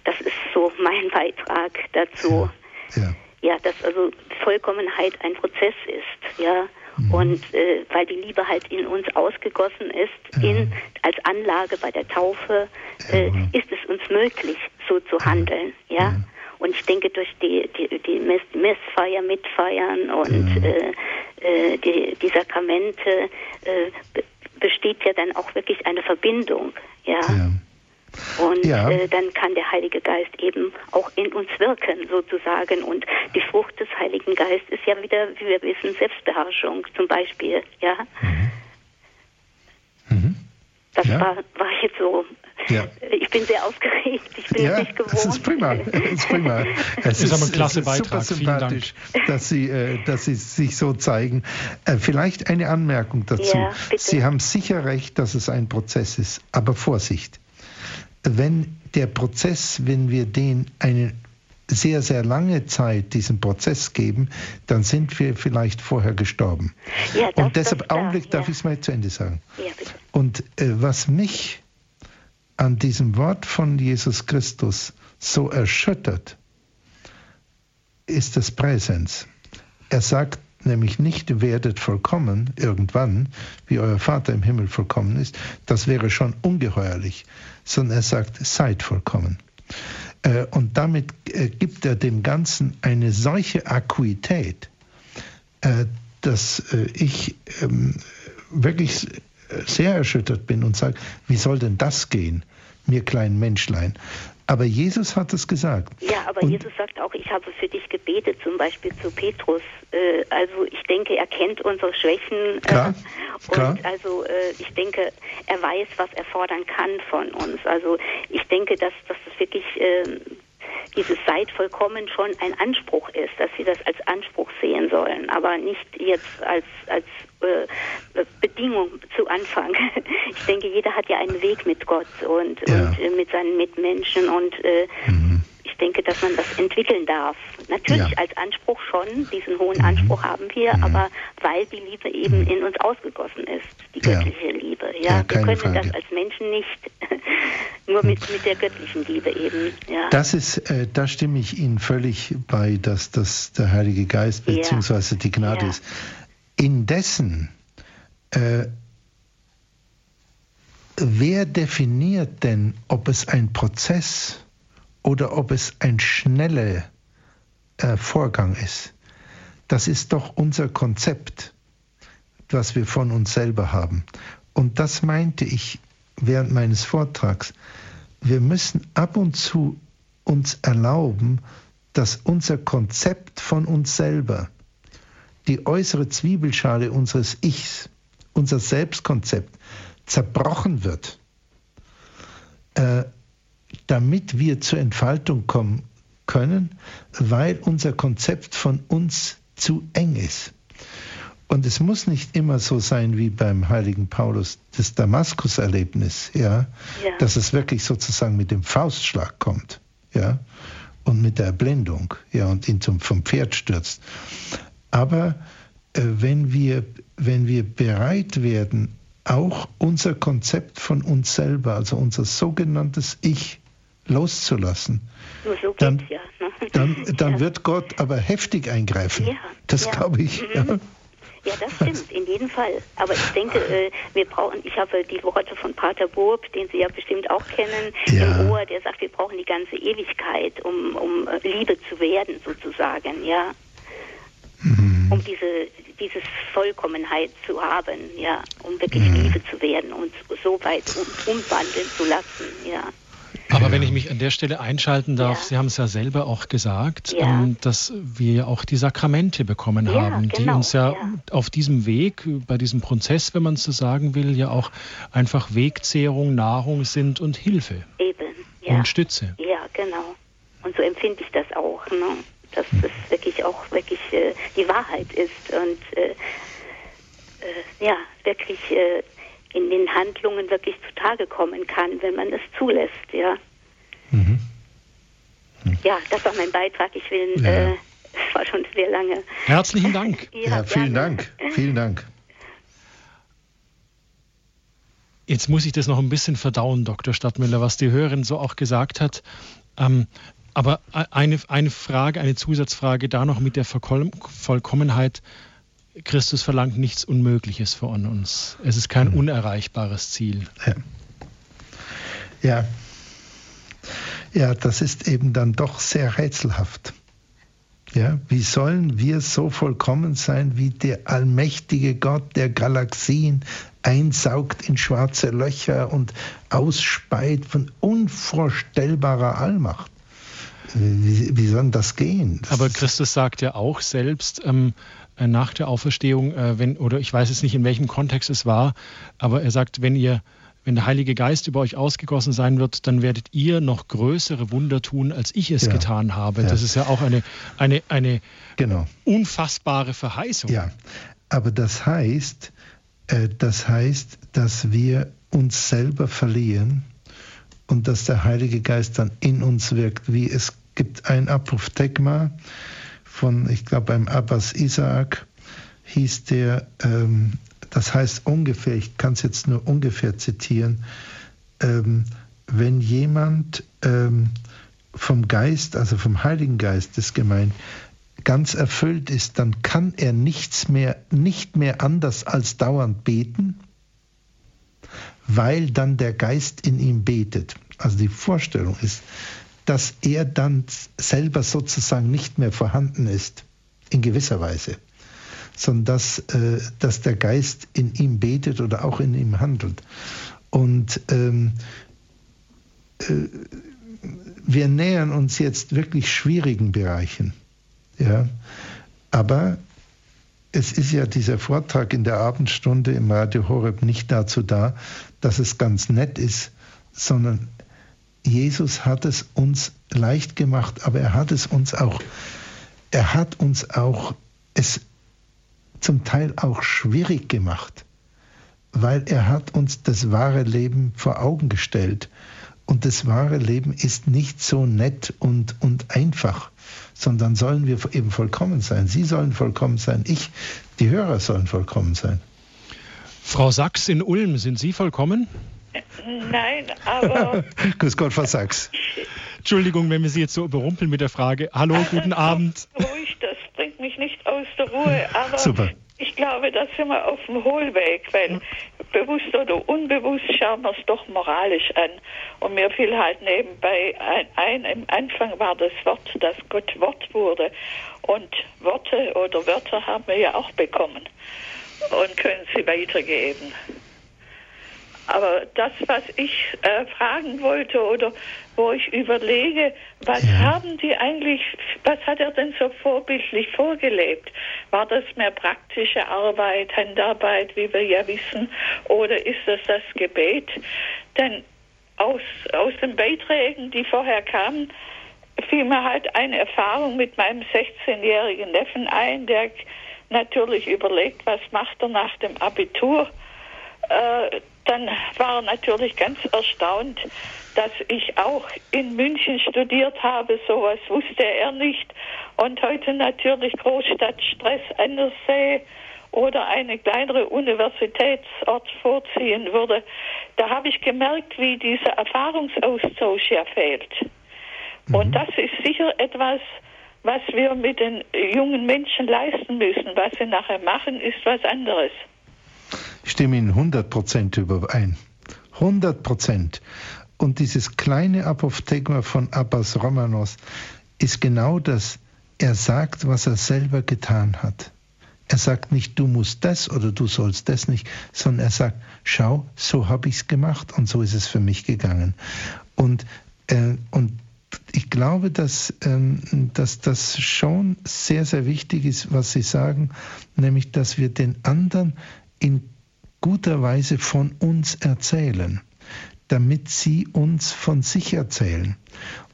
Das ist so mein Beitrag dazu. Ja, ja. ja dass also Vollkommenheit ein Prozess ist, ja. Mhm. Und äh, weil die Liebe halt in uns ausgegossen ist, ja. in, als Anlage bei der Taufe, äh, ist es uns möglich, so zu handeln, ja. Und ich denke, durch die, die, die Mess, Messfeier mitfeiern und äh, äh, die, die Sakramente äh, besteht ja dann auch wirklich eine Verbindung, ja. ja. Und ja. Äh, dann kann der Heilige Geist eben auch in uns wirken, sozusagen. Und die Frucht des Heiligen Geistes ist ja wieder, wie wir wissen, Selbstbeherrschung zum Beispiel, ja. Mhm. Mhm. Das ja. war, war jetzt so ja. Ich bin sehr aufgeregt. Ich bin ja, nicht gewohnt. Das ist prima. Das ist prima. Es ist, aber ein klasse ist Beitrag. Super sympathisch, dass Sie, äh, dass Sie sich so zeigen. Äh, vielleicht eine Anmerkung dazu. Ja, Sie haben sicher recht, dass es ein Prozess ist. Aber Vorsicht. Wenn der Prozess, wenn wir den eine sehr, sehr lange Zeit diesen Prozess geben, dann sind wir vielleicht vorher gestorben. Ja, das, Und deshalb, Augenblick, darf ich es mal zu Ende sagen. Ja. Und äh, was mich an diesem Wort von Jesus Christus so erschüttert, ist das Präsens. Er sagt nämlich nicht, werdet vollkommen irgendwann, wie euer Vater im Himmel vollkommen ist, das wäre schon ungeheuerlich, sondern er sagt, seid vollkommen. Äh, und damit äh, gibt er dem Ganzen eine solche Akuität, äh, dass ich ähm, wirklich sehr erschüttert bin und sage, wie soll denn das gehen, mir kleinen Menschlein? Aber Jesus hat es gesagt. Ja, aber Und Jesus sagt auch, ich habe für dich gebetet, zum Beispiel zu Petrus. Äh, also ich denke, er kennt unsere Schwächen. Äh, klar, und klar. also äh, ich denke, er weiß, was er fordern kann von uns. Also ich denke, dass, dass das wirklich ähm, dieses Seid vollkommen schon ein Anspruch ist, dass sie das als Anspruch sehen sollen, aber nicht jetzt als, als äh, Bedingung zu Anfang. Ich denke, jeder hat ja einen Weg mit Gott und, ja. und äh, mit seinen Mitmenschen und äh, mhm ich denke, dass man das entwickeln darf. Natürlich ja. als Anspruch schon, diesen hohen mhm. Anspruch haben wir, mhm. aber weil die Liebe eben mhm. in uns ausgegossen ist, die göttliche ja. Liebe. Ja, ja wir können Frage. das als Menschen nicht, nur mit, mit der göttlichen Liebe eben. Ja. Das ist, äh, da stimme ich Ihnen völlig bei, dass das der Heilige Geist bzw. die Gnade ist. Indessen äh, wer definiert denn, ob es ein Prozess oder ob es ein schneller äh, Vorgang ist. Das ist doch unser Konzept, was wir von uns selber haben. Und das meinte ich während meines Vortrags. Wir müssen ab und zu uns erlauben, dass unser Konzept von uns selber, die äußere Zwiebelschale unseres Ichs, unser Selbstkonzept, zerbrochen wird. Äh, damit wir zur Entfaltung kommen können, weil unser Konzept von uns zu eng ist. Und es muss nicht immer so sein wie beim heiligen Paulus das Damaskus-Erlebnis, ja, ja, dass es wirklich sozusagen mit dem Faustschlag kommt, ja, und mit der Erblendung, ja, und ihn zum, vom Pferd stürzt. Aber äh, wenn, wir, wenn wir bereit werden, auch unser Konzept von uns selber, also unser sogenanntes Ich, loszulassen, so dann, ja, ne? dann, dann ja. wird Gott aber heftig eingreifen. Ja, das glaube ich. Mhm. Ja, das stimmt, in jedem Fall. Aber ich denke, äh, wir brauchen, ich habe die Worte von Pater Burb, den Sie ja bestimmt auch kennen, ja. im Ohr, der sagt, wir brauchen die ganze Ewigkeit, um, um äh, Liebe zu werden, sozusagen, ja. Mhm. Um diese, diese Vollkommenheit zu haben, ja, um wirklich mhm. Liebe zu werden und so weit um, umwandeln zu lassen, ja. Aber wenn ich mich an der Stelle einschalten darf, ja. Sie haben es ja selber auch gesagt, ja. ähm, dass wir ja auch die Sakramente bekommen ja, haben, genau. die uns ja, auf diesem Weg, bei diesem Prozess, wenn man so sagen will, ja auch einfach Wegzehrung, Nahrung sind und Hilfe. Eben, Und Stütze. Ja, genau. Und so empfinde ich das auch, ne? dass das wirklich auch wirklich äh, die Wahrheit ist und äh, äh, ja, wirklich äh, in den Handlungen wirklich zutage kommen kann, wenn man es zulässt, ja. Mhm. Mhm. Ja, das war mein Beitrag. Ich will, ja. äh, es war schon sehr lange. Herzlichen Dank. ja, ja, vielen gerne. Dank. Vielen Dank. Jetzt muss ich das noch ein bisschen verdauen, Dr. Stadtmüller, was die Hörerin so auch gesagt hat. Ähm, aber eine, eine Frage, eine Zusatzfrage da noch mit der Vollkommenheit. Christus verlangt nichts Unmögliches von uns. Es ist kein unerreichbares Ziel. Ja. ja. Ja, das ist eben dann doch sehr rätselhaft. Ja, wie sollen wir so vollkommen sein wie der allmächtige Gott, der Galaxien einsaugt in schwarze Löcher und ausspeit von unvorstellbarer Allmacht? Wie, wie soll das gehen? Das Aber Christus sagt ja auch selbst, ähm, äh, nach der Auferstehung, äh, wenn, oder ich weiß jetzt nicht, in welchem Kontext es war, aber er sagt, wenn ihr wenn der Heilige Geist über euch ausgegossen sein wird, dann werdet ihr noch größere Wunder tun, als ich es ja. getan habe. Ja. Das ist ja auch eine, eine, eine genau. unfassbare Verheißung. Ja, aber das heißt, äh, das heißt, dass wir uns selber verlieren und dass der Heilige Geist dann in uns wirkt, wie es gibt ein Apophthegma, von, ich glaube, beim Abbas Isaac hieß der, ähm, das heißt ungefähr, ich kann es jetzt nur ungefähr zitieren, ähm, wenn jemand ähm, vom Geist, also vom Heiligen Geist ist gemeint, ganz erfüllt ist, dann kann er nichts mehr, nicht mehr anders als dauernd beten, weil dann der Geist in ihm betet. Also die Vorstellung ist, dass er dann selber sozusagen nicht mehr vorhanden ist, in gewisser Weise, sondern dass, äh, dass der Geist in ihm betet oder auch in ihm handelt. Und ähm, äh, wir nähern uns jetzt wirklich schwierigen Bereichen. Ja, aber es ist ja dieser Vortrag in der Abendstunde im Radio Horeb nicht dazu da, dass es ganz nett ist, sondern Jesus hat es uns leicht gemacht, aber er hat es uns auch, er hat uns auch es zum Teil auch schwierig gemacht, weil er hat uns das wahre Leben vor Augen gestellt. Und das wahre Leben ist nicht so nett und, und einfach, sondern sollen wir eben vollkommen sein. Sie sollen vollkommen sein, ich, die Hörer sollen vollkommen sein. Frau Sachs in Ulm, sind Sie vollkommen? Nein, aber. Grüß Gott, Frau Sachs. Entschuldigung, wenn wir Sie jetzt so überrumpeln mit der Frage. Hallo, guten Abend. Ruhig, das bringt mich nicht aus der Ruhe. Aber Super. ich glaube, da sind wir auf dem Hohlweg, weil bewusst oder unbewusst schauen wir es doch moralisch an. Und mir fiel halt nebenbei ein, ein, im Anfang war das Wort, dass Gott Wort wurde. Und Worte oder Wörter haben wir ja auch bekommen und können sie weitergeben. Aber das, was ich äh, fragen wollte oder wo ich überlege, was ja. haben die eigentlich, was hat er denn so vorbildlich vorgelebt? War das mehr praktische Arbeit, Handarbeit, wie wir ja wissen, oder ist das das Gebet? Denn aus, aus den Beiträgen, die vorher kamen, fiel mir halt eine Erfahrung mit meinem 16-jährigen Neffen ein, der natürlich überlegt, was macht er nach dem Abitur. Äh, dann war er natürlich ganz erstaunt, dass ich auch in München studiert habe. Sowas wusste er nicht. Und heute natürlich Großstadtstress anders sehe oder eine kleinere Universitätsort vorziehen würde. Da habe ich gemerkt, wie dieser Erfahrungsaustausch ja fehlt. Mhm. Und das ist sicher etwas, was wir mit den jungen Menschen leisten müssen. Was sie nachher machen, ist was anderes. Ich stimme Ihnen 100 Prozent überein. 100 Prozent. Und dieses kleine Apophthegma von Abbas Romanos ist genau das. Er sagt, was er selber getan hat. Er sagt nicht, du musst das oder du sollst das nicht, sondern er sagt, schau, so habe ich es gemacht und so ist es für mich gegangen. Und, äh, und ich glaube, dass, ähm, dass das schon sehr, sehr wichtig ist, was Sie sagen, nämlich, dass wir den anderen in guter Weise von uns erzählen, damit sie uns von sich erzählen.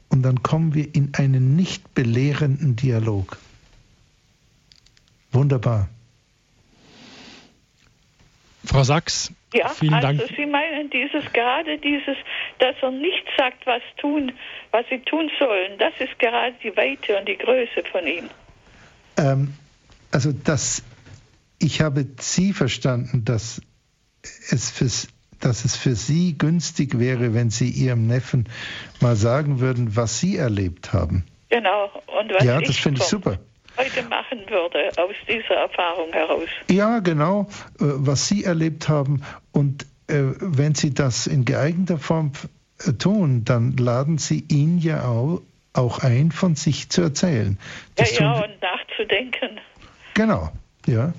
Und dann kommen wir in einen nicht belehrenden Dialog. Wunderbar. Frau Sachs, ja, vielen also Dank. Sie meinen dieses gerade dieses, dass er nicht sagt, was tun, was sie tun sollen. Das ist gerade die Weite und die Größe von ihm. Ähm, also das, ich habe Sie verstanden, dass es fürs, dass es für Sie günstig wäre, wenn Sie Ihrem Neffen mal sagen würden, was Sie erlebt haben. Genau. Und was ja, das finde ich super. Heute machen würde aus dieser Erfahrung heraus. Ja, genau, äh, was Sie erlebt haben. Und äh, wenn Sie das in geeigneter Form äh, tun, dann laden Sie ihn ja auch, auch ein, von sich zu erzählen. Das ja, ja, und nachzudenken. Genau, ja.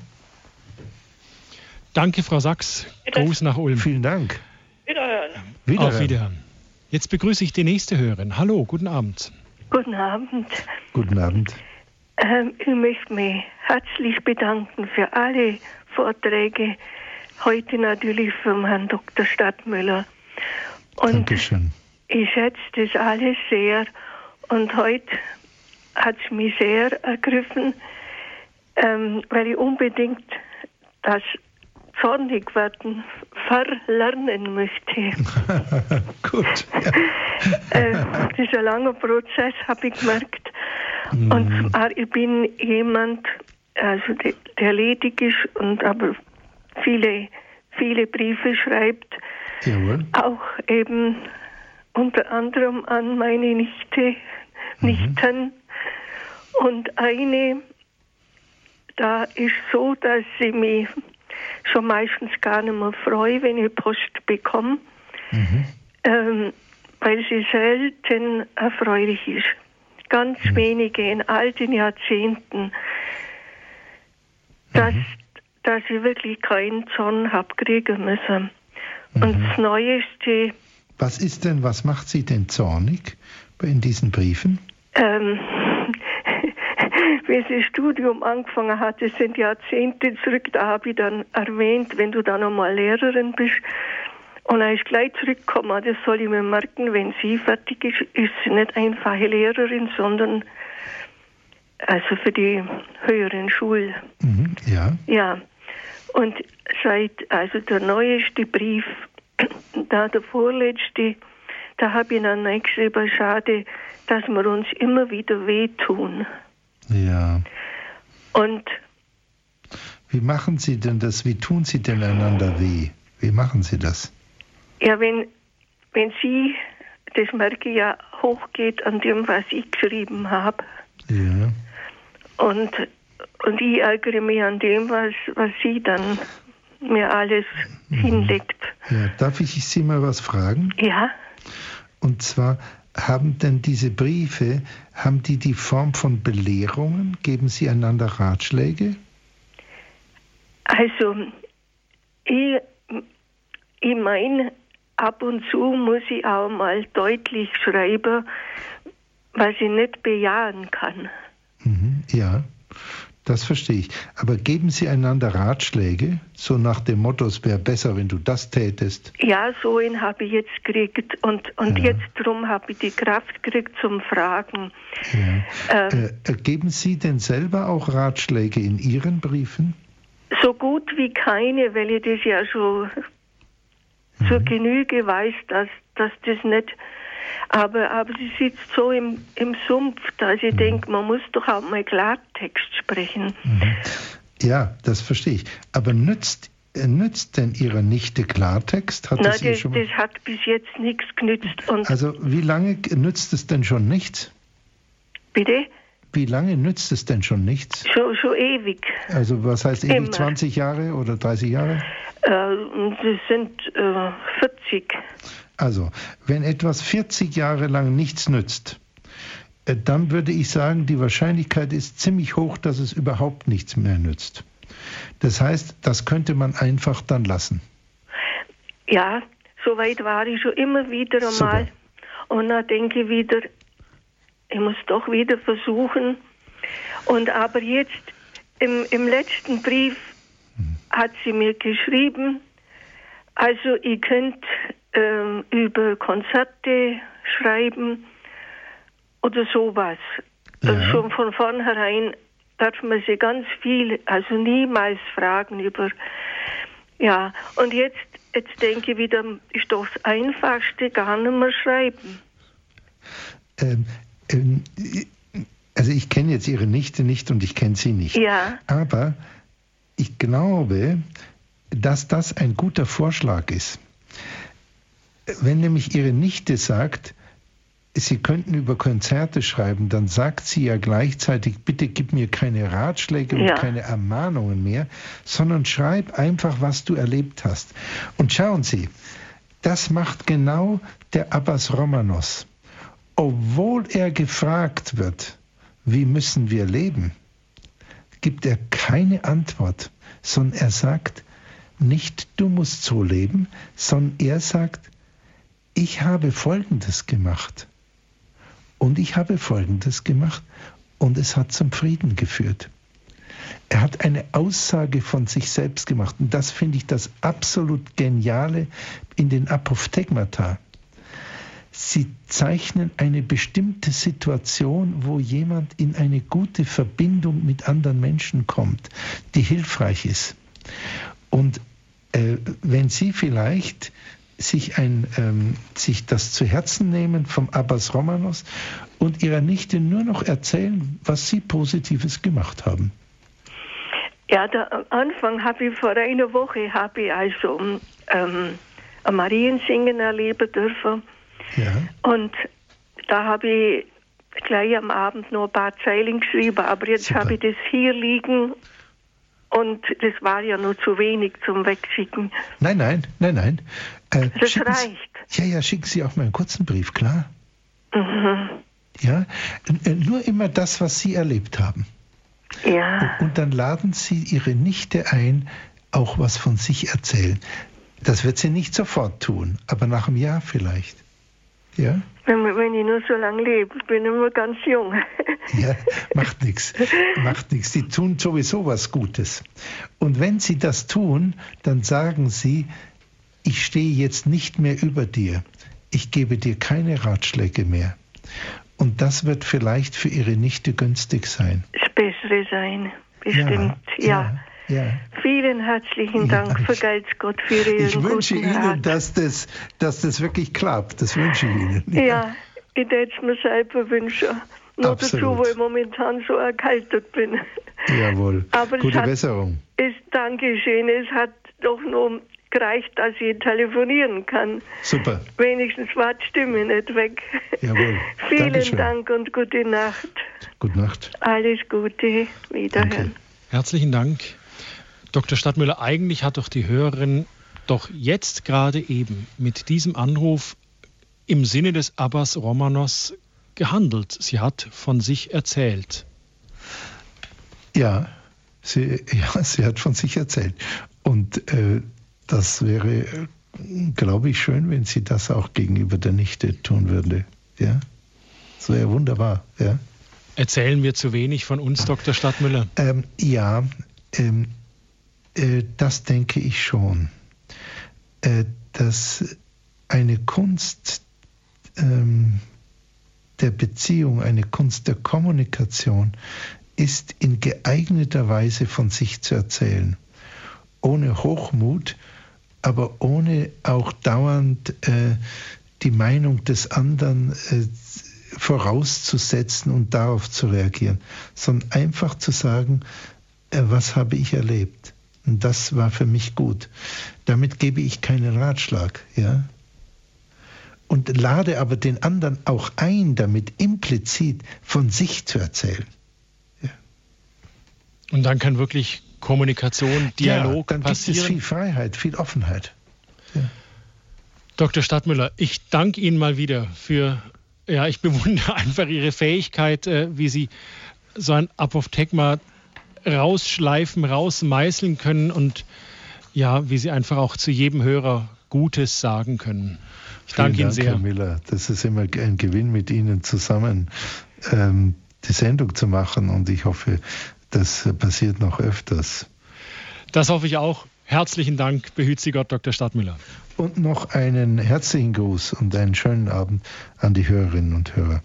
Danke, Frau Sachs. Gruß nach Ulm. Vielen Dank. Wiederhören. Wiederhören. Auf Wiederhören. Jetzt begrüße ich die nächste Hörerin. Hallo, guten Abend. Guten Abend. Guten Abend. Ähm, ich möchte mich herzlich bedanken für alle Vorträge. Heute natürlich vom Herrn Dr. Stadtmüller. Und Dankeschön. Ich schätze das alles sehr. Und heute hat es mich sehr ergriffen, ähm, weil ich unbedingt das zornig werden verlernen möchte. Gut. Äh, das ist ein langer Prozess, habe ich gemerkt. Mm. Und zwar, ich bin jemand, also der, der ledig ist und aber viele, viele Briefe schreibt. Jawohl. Auch eben unter anderem an meine Nichte, mhm. Nichten. Und eine, da ist so, dass sie mich schon meistens gar nicht mehr freue, wenn ich Post bekomme, mhm. ähm, weil sie selten erfreulich ist. Ganz mhm. wenige in all den Jahrzehnten, dass, mhm. dass ich wirklich keinen Zorn habe kriegen müssen. Und mhm. das Neueste, Was ist denn, was macht Sie denn zornig in diesen Briefen? Ähm, wie das Studium angefangen hat, das sind Jahrzehnte zurück, da habe ich dann erwähnt, wenn du dann einmal Lehrerin bist, und er ist gleich zurückgekommen, das soll ich mir merken, wenn sie fertig ist, ist sie nicht einfache Lehrerin, sondern also für die höheren Schulen. Mhm, ja. Ja. Und seit, also der neueste Brief, da der vorletzte, da habe ich dann geschrieben, schade, dass wir uns immer wieder wehtun. Ja. Und wie machen Sie denn das? Wie tun Sie denn einander weh? Wie machen Sie das? Ja, wenn, wenn sie, das merke ich ja, hochgeht an dem, was ich geschrieben habe. Ja. Und, und ich ärgere mich an dem, was, was sie dann mir alles mhm. hinlegt. Ja, darf ich Sie mal was fragen? Ja. Und zwar, haben denn diese Briefe, haben die die Form von Belehrungen? Geben Sie einander Ratschläge? Also, ich, ich meine, ab und zu muss ich auch mal deutlich schreiben, was ich nicht bejahen kann. Mhm, ja, das verstehe ich. Aber geben Sie einander Ratschläge, so nach dem Motto, es wäre besser, wenn du das tätest? Ja, so einen habe ich jetzt gekriegt. Und, und ja. jetzt drum habe ich die Kraft gekriegt zum Fragen. Ja. Ähm, äh, geben Sie denn selber auch Ratschläge in Ihren Briefen? So gut wie keine, weil ich das ja schon mhm. zur Genüge weiß, dass, dass das nicht aber, aber sie sitzt so im, im Sumpf, dass ich mhm. denke, man muss doch auch mal Klartext sprechen. Mhm. Ja, das verstehe ich. Aber nützt, äh, nützt denn Ihre Nichte Klartext? Hat Nein, das, das, das, hat bis jetzt nichts genützt. Also wie lange nützt es denn schon nichts? Bitte? Wie lange nützt es denn schon nichts? Schon, schon ewig. Also was heißt ewig? Immer. 20 Jahre oder 30 Jahre? Äh, das sind äh, 40. Also, wenn etwas 40 Jahre lang nichts nützt, äh, dann würde ich sagen, die Wahrscheinlichkeit ist ziemlich hoch, dass es überhaupt nichts mehr nützt. Das heißt, das könnte man einfach dann lassen. Ja, soweit war ich schon immer wieder einmal. Super. Und dann denke ich wieder, ich muss doch wieder versuchen. Und aber jetzt im, im letzten Brief hm. hat sie mir geschrieben, also ihr könnt ähm, über Konzerte schreiben oder sowas. Ja. Also schon von vornherein darf man sie ganz viel, also niemals fragen über, ja, und jetzt, jetzt denke ich wieder, ist doch das Einfachste, gar nicht mehr schreiben. Ähm, ähm, also ich kenne jetzt Ihre Nichte nicht und ich kenne sie nicht. Ja. Aber ich glaube, dass das ein guter Vorschlag ist. Wenn nämlich Ihre Nichte sagt, Sie könnten über Konzerte schreiben, dann sagt sie ja gleichzeitig, bitte gib mir keine Ratschläge und ja. keine Ermahnungen mehr, sondern schreib einfach, was du erlebt hast. Und schauen Sie, das macht genau der Abbas Romanos. Obwohl er gefragt wird, wie müssen wir leben, gibt er keine Antwort, sondern er sagt, nicht du musst so leben, sondern er sagt, ich habe Folgendes gemacht und ich habe Folgendes gemacht und es hat zum Frieden geführt. Er hat eine Aussage von sich selbst gemacht und das finde ich das absolut Geniale in den Apophthegmata. Sie zeichnen eine bestimmte Situation, wo jemand in eine gute Verbindung mit anderen Menschen kommt, die hilfreich ist. Und äh, wenn Sie vielleicht sich, ein, ähm, sich das zu Herzen nehmen vom Abbas Romanos und ihrer Nichte nur noch erzählen, was sie Positives gemacht haben. Ja, am Anfang habe ich vor einer Woche habe ich also ähm, ein Mariensingen erleben dürfen. Ja. Und da habe ich gleich am Abend noch ein paar Zeilen geschrieben, aber jetzt Super. habe ich das hier liegen und das war ja nur zu wenig zum Wegschicken. Nein, nein, nein, nein. Äh, das reicht. Sie, ja, ja, schicken Sie auch mal einen kurzen Brief, klar? Mhm. Ja, äh, nur immer das, was Sie erlebt haben. Ja. Und dann laden Sie Ihre Nichte ein, auch was von sich erzählen. Das wird sie nicht sofort tun, aber nach einem Jahr vielleicht. Ja? Wenn, wenn ich nur so lange lebe, ich bin immer ganz jung. ja, macht nichts. Macht nichts. Sie tun sowieso was Gutes. Und wenn sie das tun, dann sagen sie, ich stehe jetzt nicht mehr über dir. Ich gebe dir keine Ratschläge mehr. Und das wird vielleicht für ihre Nichte günstig sein. Das Bessere sein, bestimmt, ja. ja. ja. Vielen herzlichen Dank, ja, vergelt Gott für Ihren Ich wünsche Ihnen, Rat. dass das, dass das wirklich klappt. Das wünsche ich Ihnen. Ja, ja ich würde es mir selber wünschen. Noch Absolut. dazu, wo ich momentan so erkältet bin. Jawohl. Aber Gute hat, Besserung. Ist, Dankeschön. Es hat doch nur gereicht, dass ich telefonieren kann. Super. Wenigstens war die Stimme nicht weg. Jawohl. Vielen Dankeschön. Dank und gute Nacht. Gute Nacht. Alles Gute. Wiederhören. Danke. Herzlichen Dank. Dr. Stadtmüller, eigentlich hat doch die Hörerin doch jetzt gerade eben mit diesem Anruf im Sinne des Abbas Romanos gehandelt. Sie hat von sich erzählt. Ja, sie, ja, sie hat von sich erzählt. Und äh, das wäre, glaube ich, schön, wenn sie das auch gegenüber der Nichte tun würde. Ja, das wäre wunderbar. Ja. Erzählen wir zu wenig von uns, Dr. Stadtmüller? Ähm, ja, ähm, äh, das denke ich schon. Äh, dass eine Kunst ähm, der Beziehung, eine Kunst der Kommunikation ist in geeigneter Weise von sich zu erzählen. Ohne Hochmut, aber ohne auch dauernd äh, die Meinung des anderen äh, vorauszusetzen und darauf zu reagieren, sondern einfach zu sagen, äh, was habe ich erlebt? Und das war für mich gut. Damit gebe ich keinen Ratschlag, ja. Und lade aber den anderen auch ein, damit implizit von sich zu erzählen. Ja. Und dann kann wirklich Kommunikation, Dialog ja, dann passieren. gibt es viel Freiheit, viel Offenheit. Ja. Dr. Stadtmüller, ich danke Ihnen mal wieder für, ja, ich bewundere einfach Ihre Fähigkeit, äh, wie Sie so ein Apophthegma rausschleifen, rausmeißeln können und ja, wie Sie einfach auch zu jedem Hörer Gutes sagen können. Ich danke Ihnen sehr. Herr Miller. Das ist immer ein Gewinn, mit Ihnen zusammen ähm, die Sendung zu machen und ich hoffe, das passiert noch öfters. Das hoffe ich auch. Herzlichen Dank, behüt Sie Gott, Dr. Stadtmüller. Und noch einen herzlichen Gruß und einen schönen Abend an die Hörerinnen und Hörer.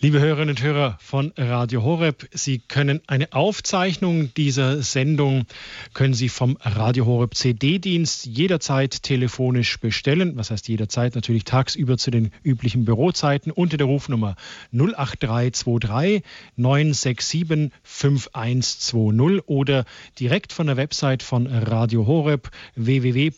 Liebe Hörerinnen und Hörer von Radio Horeb, Sie können eine Aufzeichnung dieser Sendung können Sie vom Radio Horeb CD-Dienst jederzeit telefonisch bestellen. Was heißt jederzeit? Natürlich tagsüber zu den üblichen Bürozeiten unter der Rufnummer 08323 967 5120 oder direkt von der Website von Radio Horeb www.horeb.org.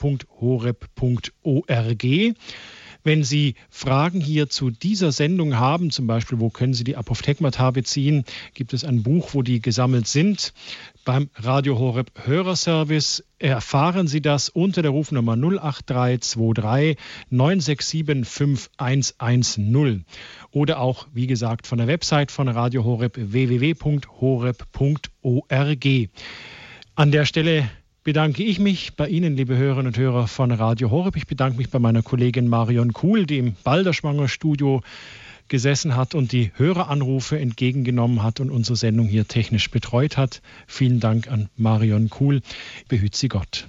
Wenn Sie Fragen hier zu dieser Sendung haben, zum Beispiel, wo können Sie die Apophthegmata beziehen, gibt es ein Buch, wo die gesammelt sind. Beim Radio Horeb Hörerservice erfahren Sie das unter der Rufnummer 08323 967 5110 oder auch, wie gesagt, von der Website von Radio Horeb www.horeb.org. An der Stelle bedanke ich mich bei Ihnen, liebe Hörerinnen und Hörer von Radio Horeb. Ich bedanke mich bei meiner Kollegin Marion Kuhl, die im Balderschwanger Studio gesessen hat und die Höreranrufe entgegengenommen hat und unsere Sendung hier technisch betreut hat. Vielen Dank an Marion Kuhl. Behüt Sie Gott.